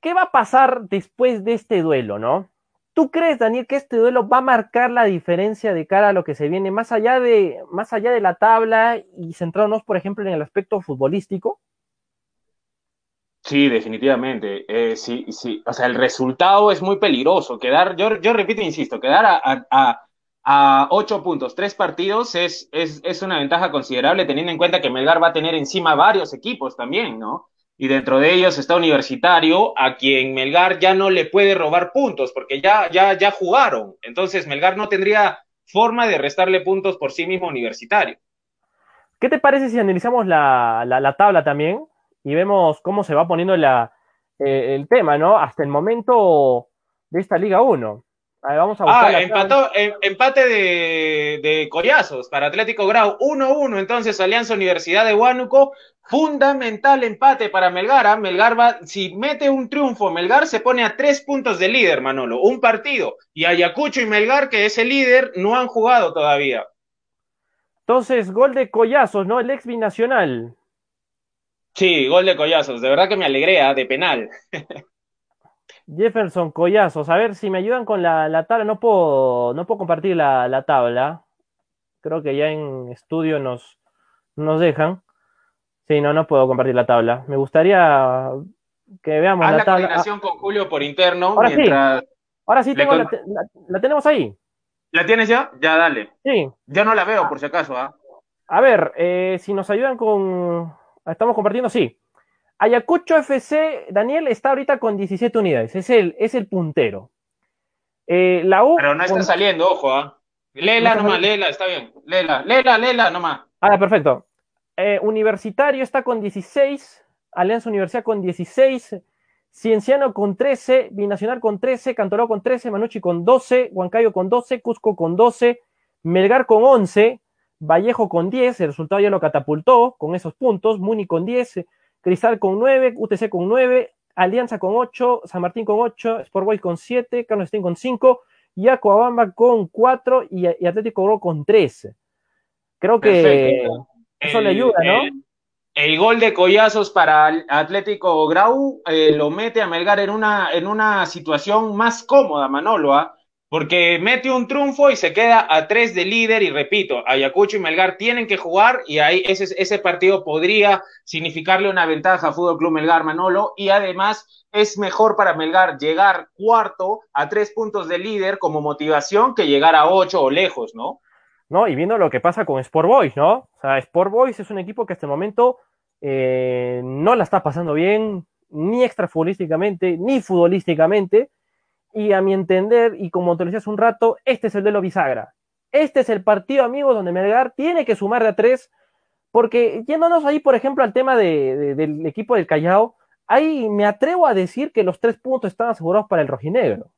qué va a pasar después de este duelo, no? ¿Tú crees, Daniel, que este duelo va a marcar la diferencia de cara a lo que se viene, más allá de, más allá de la tabla y centrarnos, por ejemplo, en el aspecto futbolístico? Sí, definitivamente. Eh, sí, sí. O sea, el resultado es muy peligroso. Quedar, yo, yo repito e insisto, quedar a, a, ocho puntos, tres partidos, es, es, es una ventaja considerable, teniendo en cuenta que Melgar va a tener encima varios equipos también, ¿no? Y dentro de ellos está Universitario, a quien Melgar ya no le puede robar puntos, porque ya, ya, ya jugaron. Entonces Melgar no tendría forma de restarle puntos por sí mismo Universitario. ¿Qué te parece si analizamos la, la, tabla también y vemos cómo se va poniendo la, eh, el tema, ¿no? Hasta el momento de esta Liga 1 vamos a ah, empató, em, empate de, de Collazos para Atlético Grau, 1-1. Entonces, Alianza Universidad de Huánuco fundamental empate para Melgar. ¿ah? Melgar va, si mete un triunfo, Melgar se pone a tres puntos de líder, Manolo, un partido. Y Ayacucho y Melgar, que es el líder, no han jugado todavía. Entonces, gol de Collazos, ¿no? El ex binacional. Sí, gol de Collazos. De verdad que me alegré, ¿ah? de penal. [LAUGHS] Jefferson Collazos. A ver si me ayudan con la, tabla. No puedo, no puedo compartir la, tabla. Creo que ya en estudio nos, nos dejan. Sí, no, no puedo compartir la tabla. Me gustaría que veamos la, tabla. coordinación con Julio por interno. Ahora sí, ahora sí tengo la, tenemos ahí. ¿La tienes ya? Ya, dale. Sí. Ya no la veo, por si acaso. ¿ah? A ver, eh, si nos ayudan con... Estamos compartiendo, sí. Ayacucho FC, Daniel, está ahorita con 17 unidades. Es el, es el puntero. Eh, la U... Pero no está saliendo, ojo, ¿ah? Léela nomás, léela, está bien. Léela, léela, léela nomás. Ah, perfecto. Eh, universitario está con 16, Alianza Universidad con 16, Cienciano con 13, Binacional con 13, Cantoró con 13, Manucci con 12, Huancayo con 12, Cusco con 12, Melgar con 11, Vallejo con 10, el resultado ya lo catapultó con esos puntos, Muni con 10, Cristal con 9, UTC con 9, Alianza con 8, San Martín con 8, Sport Boys con 7, Carlos Stein con 5, Yacoabamba con 4 y, Atlético Gro con 3. Creo que eso le ayuda, ¿no? El, gol de Collazos para Atlético Grau eh, lo mete a Melgar en una, en una situación más cómoda, Manolo, ¿ah? porque mete un triunfo y se queda a tres de líder y repito, Ayacucho y Melgar tienen que jugar y ahí ese, ese partido podría significarle una ventaja a Fútbol Club Melgar Manolo y además es mejor para Melgar llegar cuarto a tres puntos de líder como motivación que llegar a ocho o lejos, ¿no? ¿No? Y viendo lo que pasa con Sport Boys, ¿no? O sea, Sport Boys es un equipo que hasta el momento eh, no la está pasando bien, ni extrafutbolísticamente, ni futbolísticamente. Y a mi entender, y como te lo decía hace un rato, este es el de lo bisagra. Este es el partido, amigos, donde Melgar tiene que sumar de a tres, porque yéndonos ahí, por ejemplo, al tema del equipo del Callao, ahí me atrevo a decir que los tres puntos están asegurados para el rojinegro.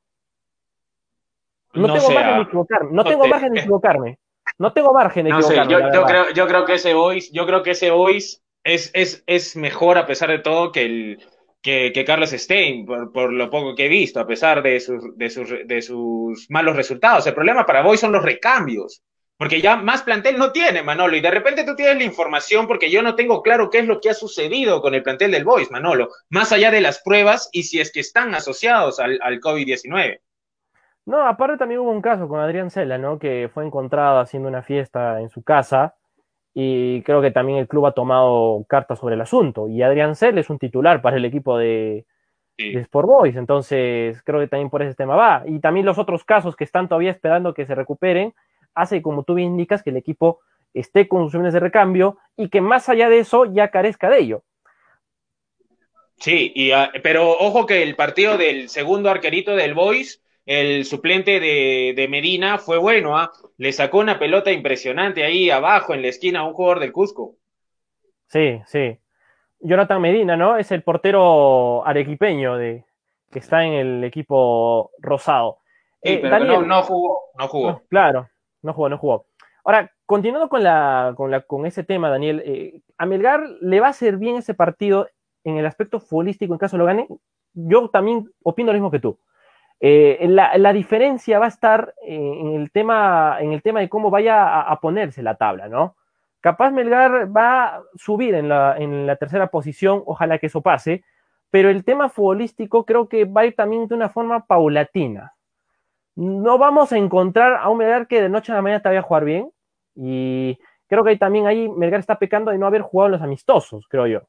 No, tengo margen de equivocarme. No, tengo margen de equivocarme. No tengo margen de no Sé, yo, creo, yo creo que ese voice, yo creo que ese voice es, es, es mejor a pesar de todo que el que, que Carlos Stein, por, por, lo poco que he visto, a pesar de sus, de sus, de sus malos resultados. El problema para Boy son los recambios. Porque ya más plantel no tiene, Manolo, y de repente tú tienes la información porque yo no tengo claro qué es lo que ha sucedido con el plantel del Boys, Manolo, más allá de las pruebas y si es que están asociados al, al COVID-19. No, aparte también hubo un caso con Adrián Cela, ¿no? Que fue encontrado haciendo una fiesta en su casa y creo que también el club ha tomado cartas sobre el asunto. Y Adrián Cela es un titular para el equipo de, Sport Boys, entonces creo que también por ese tema va. Y también los otros casos que están todavía esperando que se recuperen, hace, como tú bien indicas, que el equipo esté con sus de recambio y que más allá de eso ya carezca de ello. Sí, y, ah, pero ojo que el partido del segundo arquerito del Boys el suplente de, Medina fue bueno, ¿ah? le sacó una pelota impresionante ahí abajo en la esquina a un jugador del Cusco. Sí, sí. Jonathan Medina, ¿no? Es el portero arequipeño de, que está en el equipo rosado. Sí, eh, pero no, jugó, no jugó. claro, no jugó, no jugó. Ahora, continuando con, la, con, la, con ese tema, Daniel, eh, ¿a Melgar le va a ser bien ese partido en el aspecto futbolístico en caso lo gane? Yo también opino lo mismo que tú. Eh, la, diferencia va a estar en el, tema, en el tema de cómo vaya a, ponerse la tabla, ¿no? Capaz Melgar va a subir en la, en la tercera posición, ojalá que eso pase, pero el tema futbolístico creo que va a ir también de una forma paulatina. No vamos a encontrar a un Melgar que de noche a la mañana te vaya a jugar bien, y creo que también ahí Melgar está pecando de no haber jugado los amistosos, creo yo.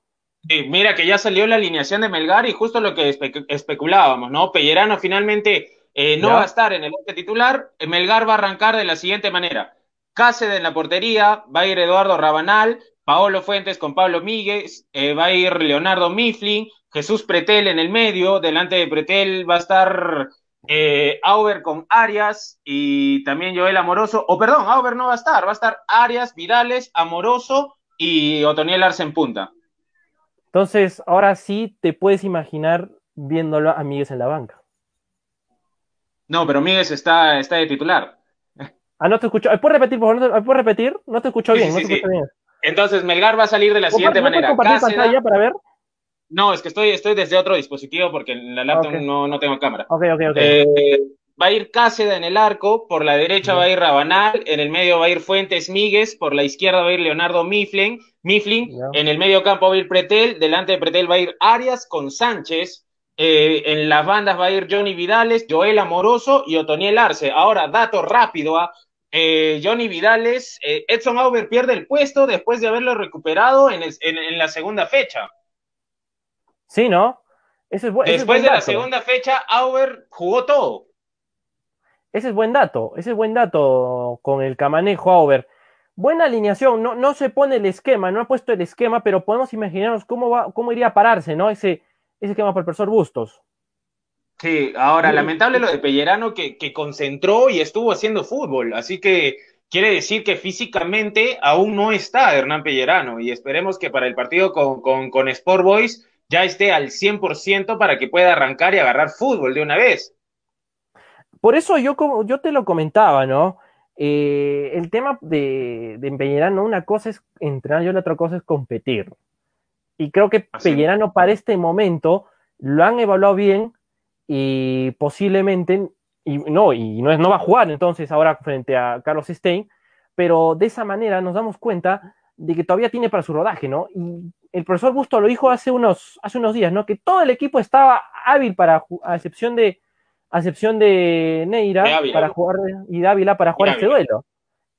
Sí, mira que ya salió la alineación de Melgar y justo lo que especulábamos, ¿no? Pellerano finalmente eh, no va a estar en el once titular. Melgar va a arrancar de la siguiente manera. Cáceres en la portería, va a ir Eduardo Rabanal, Paolo Fuentes con Pablo Míguez, eh, va a ir Leonardo Mifflin, Jesús Pretel en el medio, delante de Pretel va a estar eh, Auber con Arias y también Joel Amoroso, o perdón, Auber no va a estar, va a estar Arias, Vidales, Amoroso y Otoniel Arce en punta. Entonces, ahora sí te puedes imaginar viéndolo a Miguel en la banca. No, pero Miguel está, está de titular. Ah, no te escucho. ¿Puedes repetir, por favor? ¿Puedes repetir? No te escucho bien. no te escucho bien. entonces Melgar va a salir de la siguiente manera. pantalla para ver? No, es que estoy, estoy desde otro dispositivo porque en la laptop no, no, tengo cámara. Ok, ok, ok. Eh, va a ir Cáceda en el arco, por la derecha va a ir Rabanal, en el medio va a ir Fuentes Míguez, por la izquierda va a ir Leonardo Mifflin, Mifflin en el medio campo va a ir Pretel, delante de Pretel va a ir Arias con Sánchez, eh, en las bandas va a ir Johnny Vidales, Joel Amoroso y Otoniel Arce. Ahora, dato rápido a ¿ah? eh, Johnny Vidales, eh, Edson Auber pierde el puesto después de haberlo recuperado en, en, la segunda fecha. Sí, ¿no? Ese es después de la segunda fecha, Auber jugó todo. Ese es buen dato, ese es buen dato con el camanejo Auber. Buena alineación, no, no se pone el esquema, no ha puesto el esquema, pero podemos imaginarnos cómo, va, cómo iría a pararse, ¿no? Ese, ese esquema para el profesor Bustos. Sí, ahora, lamentable lo de Pellerano que, que concentró y estuvo haciendo fútbol, así que quiere decir que físicamente aún no está Hernán Pellerano y esperemos que para el partido con, con, con Sport Boys ya esté al 100% para que pueda arrancar y agarrar fútbol de una vez. Por eso yo, como, yo te lo comentaba, ¿no? Eh, el tema de, de Pellerano, una cosa es entrenar y la otra cosa es competir. Y creo que Pellerano para este momento lo han evaluado bien y posiblemente, y no, y no, no va a jugar entonces ahora frente a Carlos Stein, pero de esa manera nos damos cuenta de que todavía tiene para su rodaje, ¿no? Y el profesor Busto lo dijo hace unos, hace unos días, ¿no? Que todo el equipo estaba hábil para, a excepción de, a excepción de Neira para jugar y Dávila para jugar este duelo.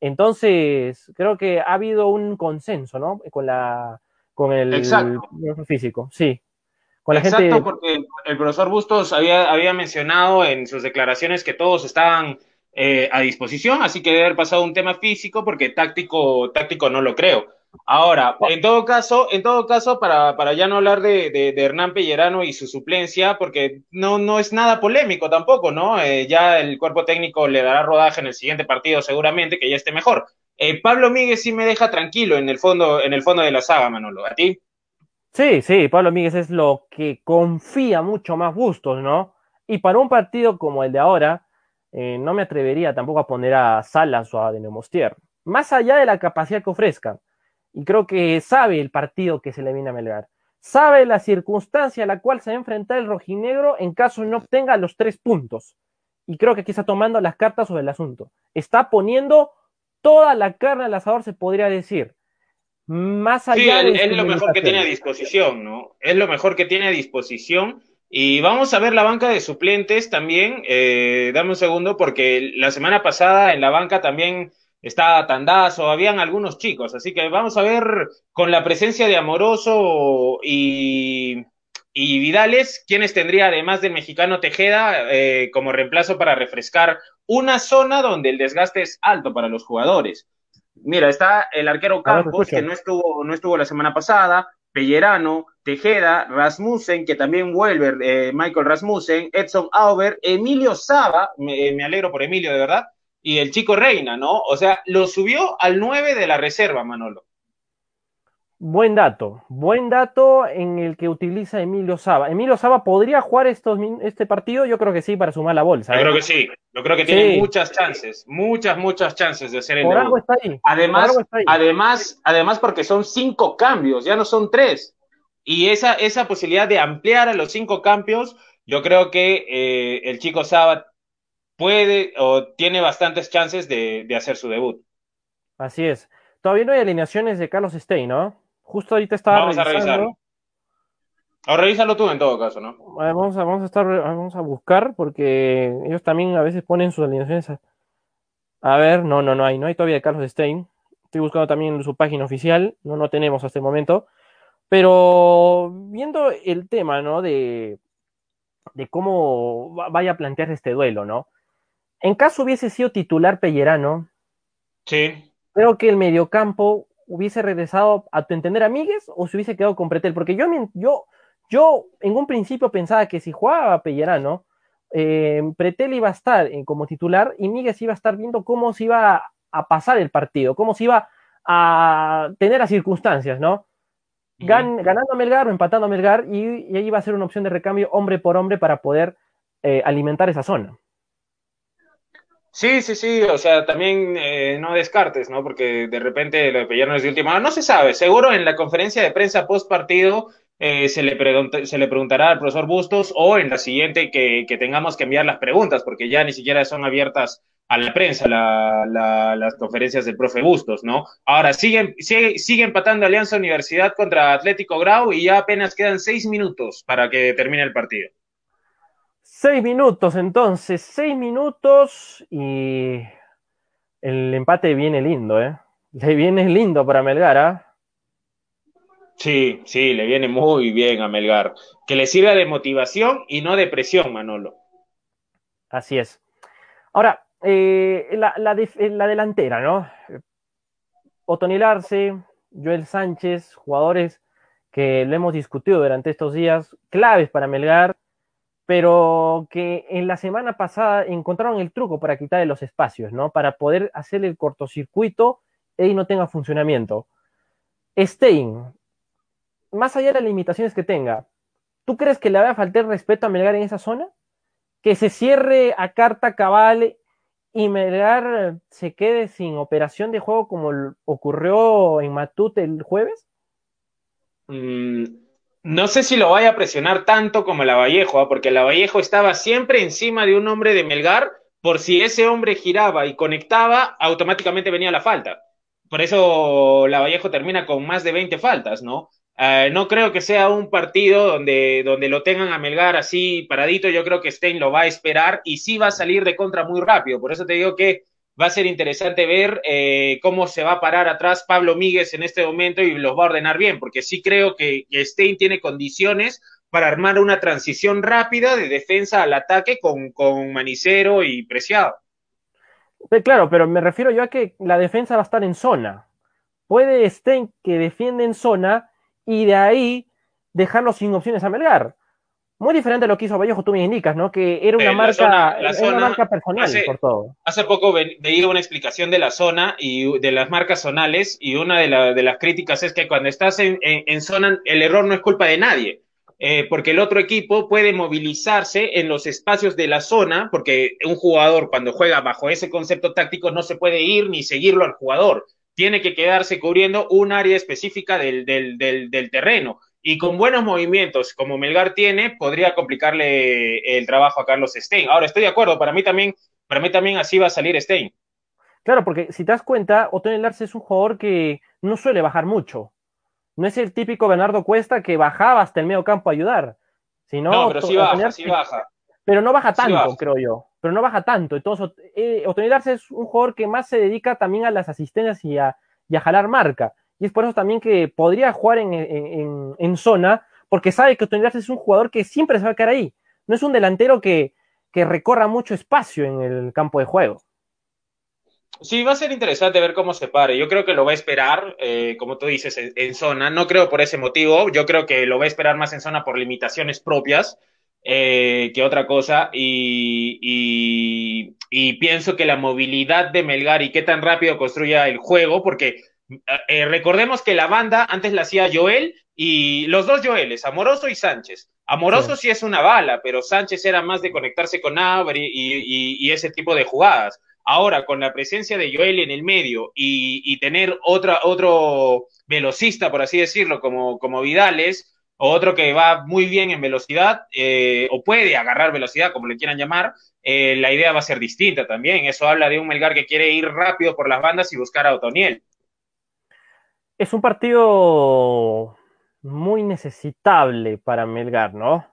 Entonces, creo que ha habido un consenso, ¿no? Con la con el, físico, sí. Con la Exacto, porque el profesor Bustos había, había mencionado en sus declaraciones que todos estaban eh, a disposición, así que debe haber pasado un tema físico, porque táctico, táctico no lo creo. Ahora, en todo caso, en todo caso, para, para ya no hablar de, de, Hernán Pellerano y su suplencia, porque no, no es nada polémico tampoco, ¿no? Eh, ya el cuerpo técnico le dará rodaje en el siguiente partido seguramente, que ya esté mejor. Eh, Pablo Míguez sí me deja tranquilo en el fondo, en el fondo de la saga, Manolo. ¿A ti? Sí, sí, Pablo Míguez es lo que confía mucho más Bustos, ¿no? Y para un partido como el de ahora, eh, no me atrevería tampoco a poner a Salas o a Denemostier. Más allá de la capacidad que ofrezcan y creo que sabe el partido que se le viene a Melgar. Sabe la circunstancia a la cual se va a enfrentar el rojinegro en caso no obtenga los tres puntos. Y creo que aquí está tomando las cartas sobre el asunto. Está poniendo toda la carne al asador, se podría decir. Más allá sí, es lo mejor que tiene a disposición, ¿no? Es lo mejor que tiene a disposición. Y vamos a ver la banca de suplentes también. Eh, dame un segundo, porque la semana pasada en la banca también estaba Tandazo, habían algunos chicos, así que vamos a ver con la presencia de Amoroso y, y Vidales, quiénes tendría además del mexicano Tejeda eh, como reemplazo para refrescar una zona donde el desgaste es alto para los jugadores. Mira, está el arquero Campos, que no estuvo, no estuvo la semana pasada, Pellerano, Tejeda, Rasmussen, que también vuelve, eh, Michael Rasmussen, Edson Auber, Emilio Saba, me, me alegro por Emilio, de verdad, y el chico Reina, ¿no? O sea, lo subió al 9 de la reserva, Manolo. Buen dato, buen dato en el que utiliza Emilio Saba. Emilio Saba podría jugar estos, este partido, yo creo que sí, para sumar la bolsa. Yo ¿eh? creo que sí, yo creo que tiene muchas chances, muchas, muchas chances de hacer el Por algo está ahí. Además, además, además porque son cinco cambios, ya no son tres. Y esa, esa posibilidad de ampliar a los cinco cambios, yo creo que eh, el chico Saba puede o tiene bastantes chances de, hacer su debut. Así es. Todavía no hay alineaciones de Carlos Stein, ¿no? Justo ahorita estaba Vamos a revisarlo. O revísalo tú en todo caso, ¿no? Vamos a, vamos a estar, vamos a buscar porque ellos también a veces ponen sus alineaciones. A, ver, no, no, no hay, no hay todavía de Carlos Stein. Estoy buscando también su página oficial, no, no tenemos hasta el momento. Pero viendo el tema, ¿no? De, de cómo vaya a plantearse este duelo, ¿no? En caso hubiese sido titular Pellerano, sí. creo que el mediocampo hubiese regresado a tu entender a Míguez o se hubiese quedado con Pretel, porque yo, yo, yo en un principio pensaba que si jugaba Pellerano, eh, Pretel iba a estar como titular y Míguez iba a estar viendo cómo se iba a, pasar el partido, cómo se iba a tener las circunstancias, ¿no? ganando a Melgar o empatando a Melgar y, ahí iba a ser una opción de recambio hombre por hombre para poder eh, alimentar esa zona. Sí, sí, sí, o sea, también eh, no descartes, ¿no? Porque de repente lo de Pellerno es de última hora, no se sabe, seguro en la conferencia de prensa post partido eh, se, le se le preguntará al profesor Bustos o en la siguiente que, que, tengamos que enviar las preguntas, porque ya ni siquiera son abiertas a la prensa la, la, las conferencias del profe Bustos, ¿no? Ahora, siguen, sigue, sigue empatando Alianza Universidad contra Atlético Grau y ya apenas quedan seis minutos para que termine el partido. Seis minutos, entonces, seis minutos y el empate viene lindo, ¿eh? Le viene lindo para Melgar, ¿ah? Sí, sí, le viene muy bien a Melgar. Que le sirva de motivación y no de presión, Manolo. Así es. Ahora, eh, la, la, la, delantera, ¿no? Otoniel Arce, Joel Sánchez, jugadores que lo hemos discutido durante estos días, claves para Melgar pero que en la semana pasada encontraron el truco para quitarle los espacios, ¿no? Para poder hacer el cortocircuito y no tenga funcionamiento. Stein, más allá de las limitaciones que tenga, ¿tú crees que le va a faltar respeto a Melgar en esa zona? Que se cierre a carta cabal y Melgar se quede sin operación de juego como ocurrió en Matute el jueves? Mm, no sé si lo vaya a presionar tanto como la Vallejo, ¿ah? porque la Vallejo estaba siempre encima de un hombre de Melgar, por si ese hombre giraba y conectaba, automáticamente venía la falta. Por eso la Vallejo termina con más de 20 faltas, ¿no? Uh, no creo que sea un partido donde, donde lo tengan a Melgar así paradito. Yo creo que Stein lo va a esperar y sí va a salir de contra muy rápido. Por eso te digo que va a ser interesante ver eh, cómo se va a parar atrás Pablo Míguez en este momento y los va a ordenar bien, porque sí creo que Stein tiene condiciones para armar una transición rápida de defensa al ataque con, con Manicero y Preciado. Claro, pero me refiero yo a que la defensa va a estar en zona. Puede Stein que defiende en zona y de ahí dejarlo sin opciones a Melgar. Muy diferente a lo que hizo Vallejo, tú me indicas, ¿no? Que era una, marca, una marca personal por todo. Hace poco veía una explicación de la zona y de las marcas zonales y una de, de las críticas es que cuando estás en, en, zona el error no es culpa de nadie. Eh, porque el otro equipo puede movilizarse en los espacios de la zona, porque un jugador cuando juega bajo ese concepto táctico no se puede ir ni seguirlo al jugador, tiene que quedarse cubriendo un área específica del, del, del, del terreno y con buenos movimientos como Melgar tiene, podría complicarle el trabajo a Carlos Stein. Ahora, estoy de acuerdo, para mí también, para mí también así va a salir Stein. Claro, porque si te das cuenta, Otón Larce es un jugador que no suele bajar mucho. No es el típico Bernardo Cuesta que bajaba hasta el medio campo a ayudar. Sino, no, pero sí baja, sí baja. Pero no baja tanto, creo yo. Pero no baja tanto. Entonces, eh, Larce es un jugador que más se dedica también a las asistencias y a, y a jalar marca y es por eso también que podría jugar en, zona, porque sabe que Tony es un jugador que siempre se va a quedar ahí. No es un delantero que, recorra mucho espacio en el campo de juego. Sí, va a ser interesante ver cómo se pare. Yo creo que lo va a esperar, eh, como tú dices, en, zona. No creo por ese motivo. Yo creo que lo va a esperar más en zona por limitaciones propias eh, que otra cosa. Y, y, y, pienso que la movilidad de Melgar y qué tan rápido construya el juego, porque eh, recordemos que la banda antes la hacía Joel y los dos Joeles, Amoroso y Sánchez. Amoroso sí. es una bala, pero Sánchez era más de conectarse con Abri y, y, ese tipo de jugadas. Ahora, con la presencia de Joel en el medio y, tener otra, otro velocista, por así decirlo, como, como Vidales, o otro que va muy bien en velocidad, eh, o puede agarrar velocidad, como le quieran llamar, eh, la idea va a ser distinta también. Eso habla de un Melgar que quiere ir rápido por las bandas y buscar a Otoniel es un partido muy necesitable para Melgar, ¿no?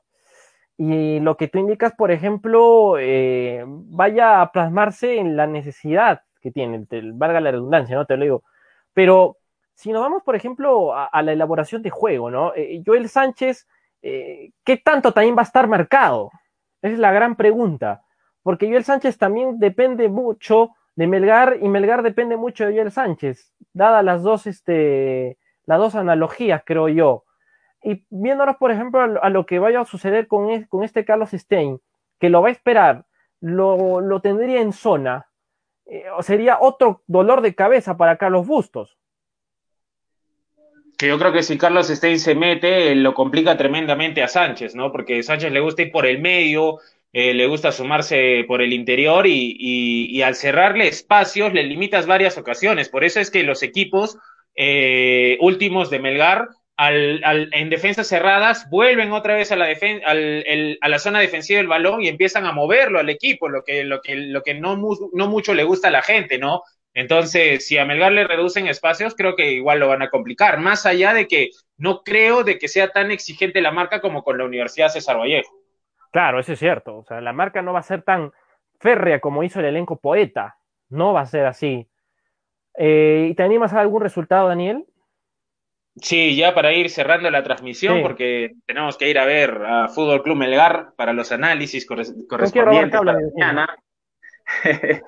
Y lo que tú indicas, por ejemplo, eh, vaya a plasmarse en la necesidad que tiene, valga la redundancia, ¿no? Te lo digo. Pero si nos vamos, por ejemplo, a, la elaboración de juego, ¿no? Eh, Joel Sánchez, eh, ¿qué tanto también va a estar marcado? Esa es la gran pregunta. Porque Joel Sánchez también depende mucho de Melgar y Melgar depende mucho de Joel Sánchez, dadas las dos, este, las dos analogías, creo yo. Y viéndonos, por ejemplo, a, lo que vaya a suceder con, con, este Carlos Stein, que lo va a esperar, lo, lo tendría en zona, eh, sería otro dolor de cabeza para Carlos Bustos. Que yo creo que si Carlos Stein se mete, lo complica tremendamente a Sánchez, ¿no? Porque Sánchez le gusta ir por el medio, eh, le gusta sumarse por el interior y, al cerrarle espacios le limitas varias ocasiones. Por eso es que los equipos eh, últimos de Melgar al, al, en defensas cerradas vuelven otra vez a la, al, a la zona defensiva del balón y empiezan a moverlo al equipo, lo que, lo que, lo que no, no mucho le gusta a la gente, ¿no? Entonces, si a Melgar le reducen espacios, creo que igual lo van a complicar, más allá de que no creo de que sea tan exigente la marca como con la Universidad César Vallejo. Claro, eso es cierto. O sea, la marca no va a ser tan férrea como hizo el elenco poeta. No va a ser así. Eh, ¿Y te animas a algún resultado, Daniel? Sí, ya para ir cerrando la transmisión, porque tenemos que ir a ver a Fútbol Club Melgar para los análisis correspondientes para mañana. [LAUGHS]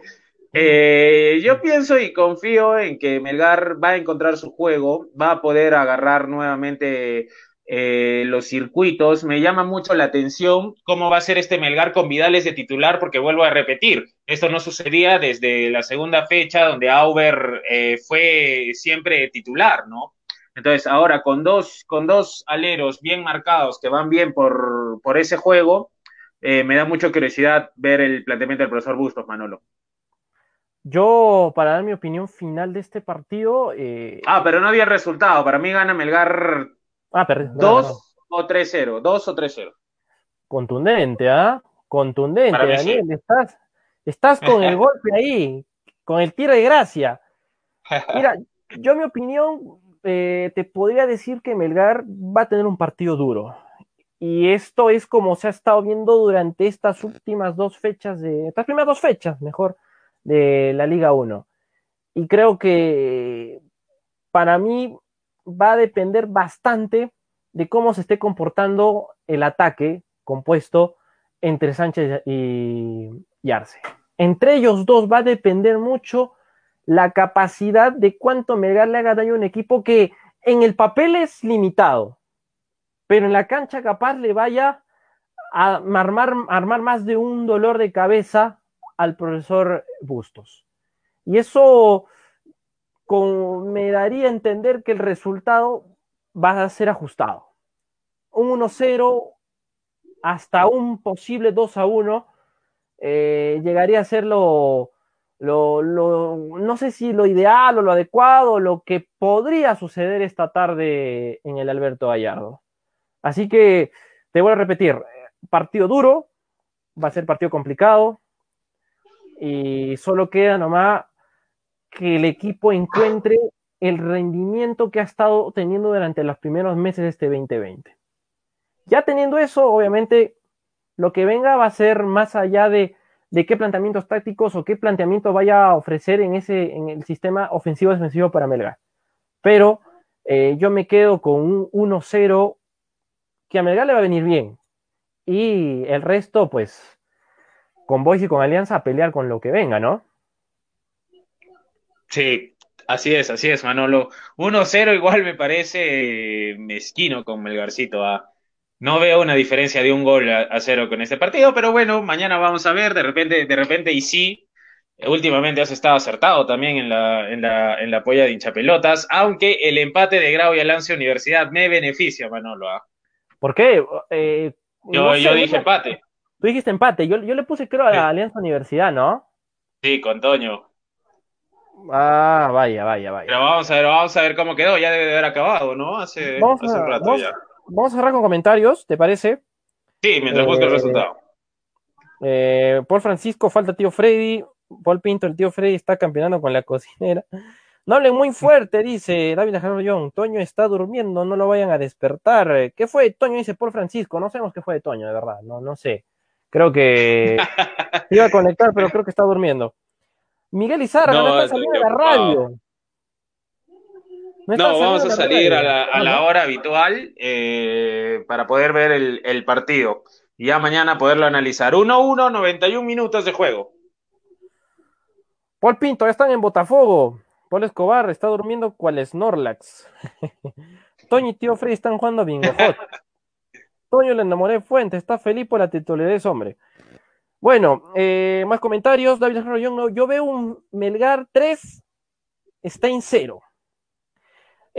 Eh, yo pienso y confío en que Melgar va a encontrar su juego, va a poder agarrar nuevamente eh, los circuitos. Me llama mucho la atención cómo va a ser este Melgar con Vidales de titular, porque vuelvo a repetir, esto no sucedía desde la segunda fecha donde Auber eh, fue siempre titular, ¿no? Entonces, ahora con dos, con dos aleros bien marcados que van bien por, por ese juego, me da mucha curiosidad ver el planteamiento del profesor Bustos, Manolo. Yo, para dar mi opinión final de este partido. Eh, ah, pero no había resultado. Para mí gana Melgar ah, 2 o 3-0. 2 o 3-0. Contundente, ¿ah? Contundente, Daniel. Estás, estás con el [LAUGHS] golpe ahí, con el tiro de gracia. Mira, yo, mi opinión, eh, te podría decir que Melgar va a tener un partido duro. Y esto es como se ha estado viendo durante estas últimas dos fechas de. Estas primeras dos fechas, mejor de la Liga 1. Y creo que para mí va a depender bastante de cómo se esté comportando el ataque compuesto entre Sánchez y, Arce. Entre ellos dos va a depender mucho la capacidad de cuánto Melgar le haga daño a un equipo que en el papel es limitado, pero en la cancha capaz le vaya a armar más de un dolor de cabeza al profesor Bustos. Y eso me daría a entender que el resultado va a ser ajustado. Un 1-0 hasta un posible 2 a 1 eh, llegaría a ser lo, lo, no sé si lo ideal o lo adecuado, lo que podría suceder esta tarde en el Alberto Gallardo. Así que te voy a repetir, partido duro, va a ser partido complicado, y solo queda nomás que el equipo encuentre el rendimiento que ha estado teniendo durante los primeros meses de este 2020. Ya teniendo eso, obviamente, lo que venga va a ser más allá de, qué planteamientos tácticos o qué planteamiento vaya a ofrecer en, ese, en el sistema ofensivo-defensivo para Melgar. Pero eh, yo me quedo con un 1-0 que a Melgar le va a venir bien. Y el resto, pues, con Boys y con Alianza a pelear con lo que venga, ¿no? Sí, así es, así es, Manolo. 1-0 igual me parece mezquino con Melgarcito. ¿ah? No veo una diferencia de un gol a, cero con este partido, pero bueno, mañana vamos a ver, de repente, de repente y sí. Últimamente has estado acertado también en la, en la, en la polla de hinchapelotas, aunque el empate de Grau y Alance Universidad me beneficia, Manolo. ¿ah? ¿Por qué? Eh, yo, yo dije empate. Tú dijiste empate, yo, yo le puse creo a la Alianza Universidad, ¿no? Sí, con Toño. Ah, vaya, vaya, vaya. Pero vamos a ver, vamos a ver cómo quedó, ya debe de haber acabado, ¿no? Hace, vamos un rato ya. Vamos a cerrar con comentarios, ¿te parece? Sí, mientras busco el eh, resultado. Eh, Paul Francisco, falta tío Freddy. Paul Pinto, el tío Freddy está campeonando con la cocinera. No hablen muy fuerte, dice David Young. Toño está durmiendo, no lo vayan a despertar. ¿Qué fue Toño? Dice Paul Francisco. No sabemos qué fue de Toño, de verdad. No, no sé. Creo que [LAUGHS] iba a conectar, pero creo que está durmiendo. Miguel Izarra, no, está saliendo de la radio. No, vamos a salir a la, hora habitual eh, para poder ver el, partido. Y ya mañana poderlo analizar. 1-1, 91 minutos de juego. Paul Pinto, ya están en Botafogo. Paul Escobar está durmiendo cual Snorlax. [LAUGHS] Toño y tío Freddy están jugando Bingo Hot. [LAUGHS] Toño le enamoré Fuente, está feliz por la titularidad de ese hombre. Bueno, eh, más comentarios. David Rollón, yo veo un Melgar 3, está en 0.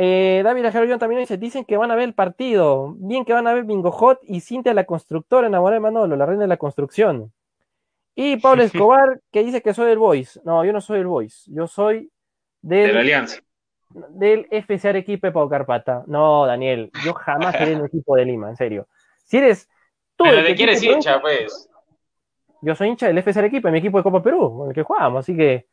Eh, David Ajarillón también dice, dicen que van a ver el partido, bien que van a ver Bingo Hot y Cintia la constructora enamorada de Manolo, la reina de la construcción. Y Pablo Escobar, que dice que soy el Voice. No, yo no soy el Voice, yo soy del, de la Alianza. Del FC Arequipe Pau Carpata. No, Daniel, yo jamás seré un [LAUGHS] equipo de Lima, en serio. Si eres tú. Pero de quién eres hincha, pues. Yo soy hincha del FC Arequipe, mi equipo de Copa Perú, con el que jugamos, así que.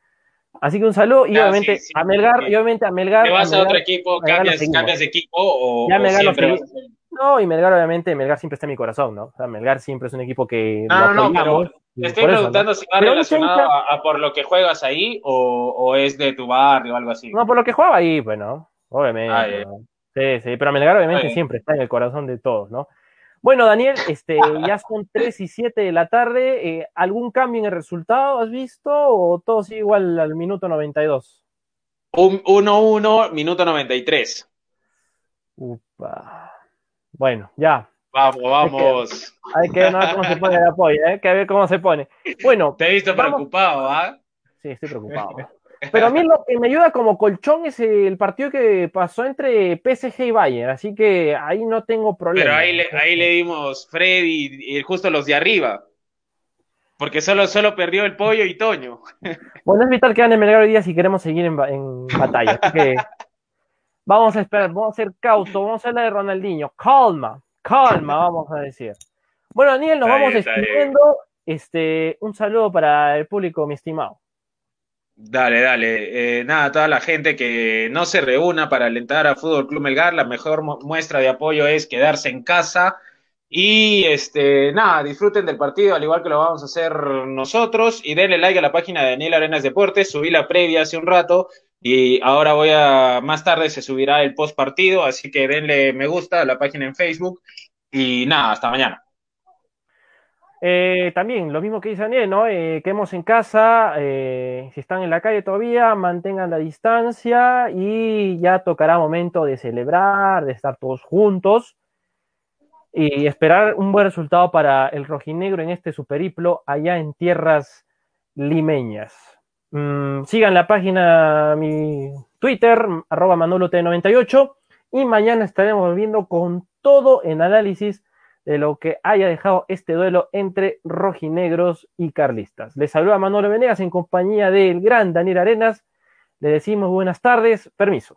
Así que un saludo y obviamente a Melgar, y obviamente a Melgar. ¿Te vas a, otro equipo? Cambias, ¿Cambias, de equipo o, ya Melgar siempre No, y Melgar obviamente, Melgar siempre está en mi corazón, ¿no? O sea, Melgar siempre es un equipo que no, no, no, te estoy preguntando si va relacionado a, por lo que juegas ahí o, o, es de tu barrio o algo así. No, por lo que jugaba ahí, pues, ¿no? Obviamente. Ah, sí, sí, pero Melgar obviamente siempre está en el corazón de todos, ¿no? Bueno, Daniel, este, ya son 3 y 7 de la tarde. Eh, ¿Algún cambio en el resultado has visto o todo sigue igual al minuto 92? 1-1, minuto 93. Upa. Bueno, ya. Vamos, vamos. Hay que, ver cómo se pone el apoyo, ¿eh? Hay que ver cómo se pone. Bueno. Te he visto preocupado, ¿ah? Sí, estoy preocupado. Pero a mí lo que me ayuda como colchón es el partido que pasó entre PSG y Bayern, así que ahí no tengo problema. Pero ahí le, ahí le dimos Freddy y justo los de arriba. Porque solo, solo perdió el pollo y Toño. [LAUGHS] Bueno, es vital que gane Melgar hoy día si queremos seguir en, en batalla. Así que vamos a esperar, vamos a ser cautos, vamos a hacer la de Ronaldinho. Calma, calma, vamos a decir. Bueno, Daniel, nos vamos despidiendo. Este, un saludo para el público, mi estimado. Dale, dale. Eh, nada, toda la gente que no se reúna para alentar a Fútbol Club Melgar, la mejor muestra de apoyo es quedarse en casa. Y este, nada, disfruten del partido, al igual que lo vamos a hacer nosotros. Y denle like a la página de Daniel Arenas Deportes. Subí la previa hace un rato. Y ahora voy a, más tarde se subirá el post partido. Así que denle me gusta a la página en Facebook. Y nada, hasta mañana. Eh, también, lo mismo que dice Daniel, ¿no? Eh, quedemos en casa, eh, si están en la calle todavía, mantengan la distancia y ya tocará momento de celebrar, de estar todos juntos y esperar un buen resultado para el rojinegro en este superiplo allá en tierras limeñas. Mm, sigan la página, mi Twitter, arroba manolot98 y mañana estaremos volviendo con todo en análisis de lo que haya dejado este duelo entre rojinegros y carlistas. Les saluda Manolo Venegas en compañía del gran Daniel Arenas. Le decimos buenas tardes, permiso.